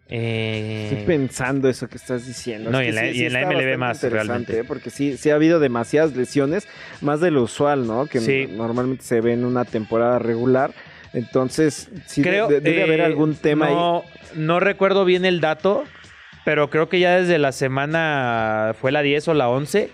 Speaker 2: Eh,
Speaker 3: Estoy pensando eso que estás diciendo.
Speaker 2: No,
Speaker 3: Es
Speaker 2: y en la- y en la
Speaker 3: está
Speaker 2: MLB más, realmente.
Speaker 3: ¿eh? Porque sí, sí ha habido demasiadas lesiones, más de lo usual, ¿no? Que
Speaker 2: Sí.
Speaker 3: normalmente se ve en una temporada regular. Entonces, sí
Speaker 2: creo,
Speaker 3: de- debe
Speaker 2: eh,
Speaker 3: haber algún tema ahí.
Speaker 2: no, No recuerdo bien el dato, pero creo que ya desde la semana, fue la 10 o la 11,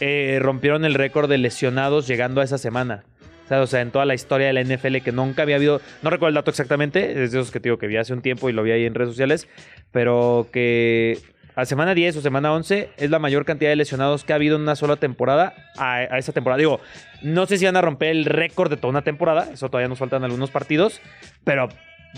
Speaker 2: eh, rompieron el récord de lesionados llegando a esa semana. O sea, o sea, en toda la historia de la NFL que nunca había habido, no recuerdo el dato exactamente, es de esos que te digo que vi hace un tiempo y lo vi ahí en redes sociales, pero que a semana 10 o semana 11 es la mayor cantidad de lesionados que ha habido en una sola temporada a, a esa temporada. Digo, no sé si van a romper el récord de toda una temporada, eso todavía nos faltan algunos partidos, pero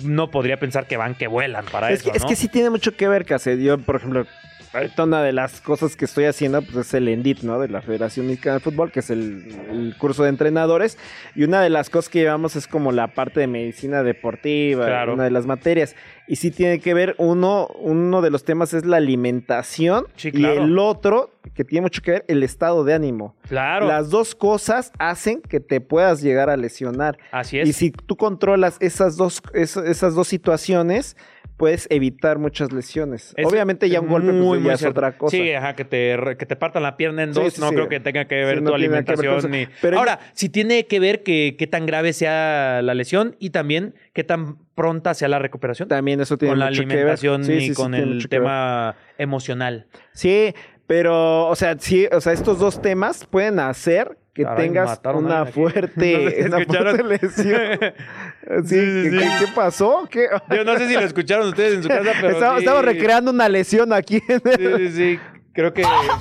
Speaker 2: no podría pensar que van que vuelan para
Speaker 3: es,
Speaker 2: eso,
Speaker 3: que, es que sí tiene mucho que ver, Case. Yo, por ejemplo, ahorita una de las cosas que estoy haciendo pues, es el ENDIT, ¿no? De la Federación Mexicana de Fútbol, que es el, el curso de entrenadores. Y una de las cosas que llevamos es como la parte de medicina deportiva,
Speaker 2: Claro.
Speaker 3: una de las materias. Y sí tiene que ver, uno, uno de los temas es la alimentación.
Speaker 2: Sí, claro.
Speaker 3: Y el otro, que tiene mucho que ver, el estado de ánimo.
Speaker 2: Claro,
Speaker 3: Las dos cosas hacen que te puedas llegar a lesionar.
Speaker 2: así es.
Speaker 3: Y si tú controlas esas dos, esa- esas dos situaciones, puedes evitar muchas lesiones.
Speaker 2: Es
Speaker 3: Obviamente ya un golpe pues,
Speaker 2: muy,
Speaker 3: ya
Speaker 2: muy
Speaker 3: es otra cosa.
Speaker 2: Sí, ajá, que te, que te partan la pierna en dos,
Speaker 3: sí,
Speaker 2: no
Speaker 3: sí.
Speaker 2: creo que tenga que ver tu
Speaker 3: no ver con
Speaker 2: alimentación. ni-
Speaker 3: Pero
Speaker 2: Ahora, sí tiene que ver que qué tan grave sea la lesión y también qué tan pronta sea la recuperación.
Speaker 3: También eso tiene
Speaker 2: con la
Speaker 3: mucho que ver.
Speaker 2: alimentación
Speaker 3: Sí,
Speaker 2: y
Speaker 3: sí, sí,
Speaker 2: con el tema emocional.
Speaker 3: Sí, pero, o sea, sí, o sea, estos dos temas pueden hacer que
Speaker 2: Caray,
Speaker 3: tengas una fuerte,
Speaker 2: No sé si
Speaker 3: una
Speaker 2: escucharon.
Speaker 3: fuerte lesión. Sí,
Speaker 2: Sí, sí,
Speaker 3: ¿qué,
Speaker 2: sí.
Speaker 3: qué- qué pasó? ¿Qué?
Speaker 2: Yo no sé si lo escucharon ustedes en su casa, pero
Speaker 3: estamos recreando una lesión aquí. en el-
Speaker 2: Sí, sí, sí. Creo que
Speaker 12: ¡Mamá!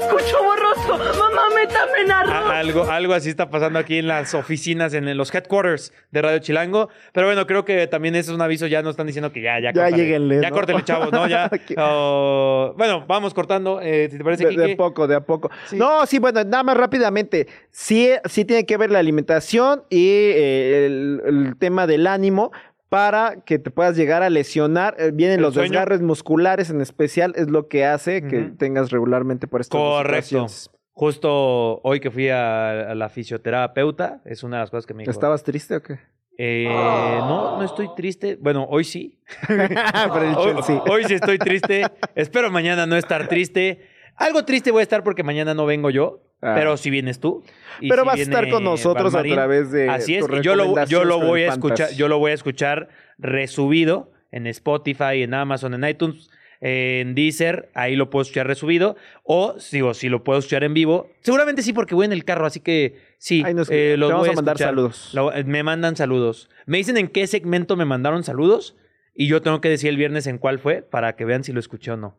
Speaker 12: ¡Escucho borroso! ¡Mamá, métame en
Speaker 2: algo, algo así está pasando aquí en las oficinas, en los headquarters de Radio Chilango. Pero bueno, creo que también eso es un aviso. Ya nos están diciendo que ya, ya,
Speaker 3: Ya
Speaker 2: córtale.
Speaker 3: lléguenle,
Speaker 2: Ya
Speaker 3: ¿no?
Speaker 2: córtele, chavos, ¿no? Ya. Oh, bueno, vamos cortando. eh, te parece,
Speaker 3: De, de
Speaker 2: Kike.
Speaker 3: poco, de a poco.
Speaker 2: Sí.
Speaker 3: No, sí, bueno, nada más rápidamente. Sí, sí tiene que ver la alimentación y eh, el, el tema del ánimo para que te puedas llegar a lesionar. Eh, vienen los
Speaker 2: sueño.
Speaker 3: desgarres musculares en especial, es lo que hace que tengas regularmente por estas
Speaker 2: Correcto.
Speaker 3: situaciones.
Speaker 2: Justo hoy que fui a, a la fisioterapeuta, es una de las cosas que me dijo.
Speaker 3: ¿Estabas triste o qué?
Speaker 2: Eh, no, no estoy triste. Bueno, hoy sí. Hoy, hoy sí estoy triste. Espero mañana no estar triste. Algo triste voy a estar porque mañana no vengo yo,
Speaker 3: Ah.
Speaker 2: pero si vienes tú. y
Speaker 3: Pero
Speaker 2: si
Speaker 3: vas a estar con nosotros a través de
Speaker 2: Así es, yo lo, yo lo voy a escuchar, yo lo voy a escuchar resubido en Spotify, en Amazon, en iTunes, en Deezer, ahí lo puedo escuchar resubido. O digo, si lo puedo escuchar en vivo, seguramente sí, porque voy en el carro, así que sí.
Speaker 3: Ahí nos-
Speaker 2: eh,
Speaker 3: te
Speaker 2: los
Speaker 3: vamos
Speaker 2: voy
Speaker 3: a mandar
Speaker 2: escuchar.
Speaker 3: saludos.
Speaker 2: Lo- eh, me mandan saludos. Me dicen en qué segmento me mandaron saludos y yo tengo que decir el viernes en cuál fue para que vean si lo escuché o no.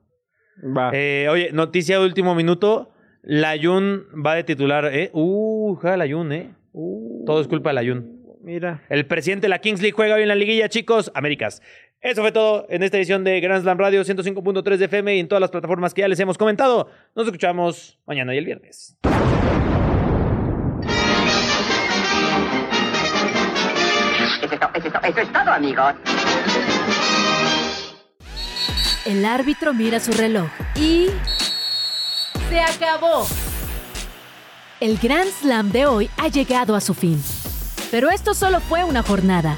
Speaker 3: Va.
Speaker 2: Eh, oye, noticia de último minuto. Layun va de titular, ¿eh? Uh, juega Layun, ¿eh? Todo es culpa de Layun.
Speaker 3: Mira.
Speaker 2: El presidente de la Kings League juega hoy en la liguilla, chicos. Américas. Eso fue todo en esta edición de Grand Slam Radio 105.3 de FM y en todas las plataformas que ya les hemos comentado. Nos escuchamos mañana y el viernes.
Speaker 13: Eso es, to- eso es to- eso es todo, amigos.
Speaker 4: El árbitro mira su reloj y... ¡Se acabó! El Grand Slam de hoy ha llegado a su fin. Pero esto solo fue una jornada.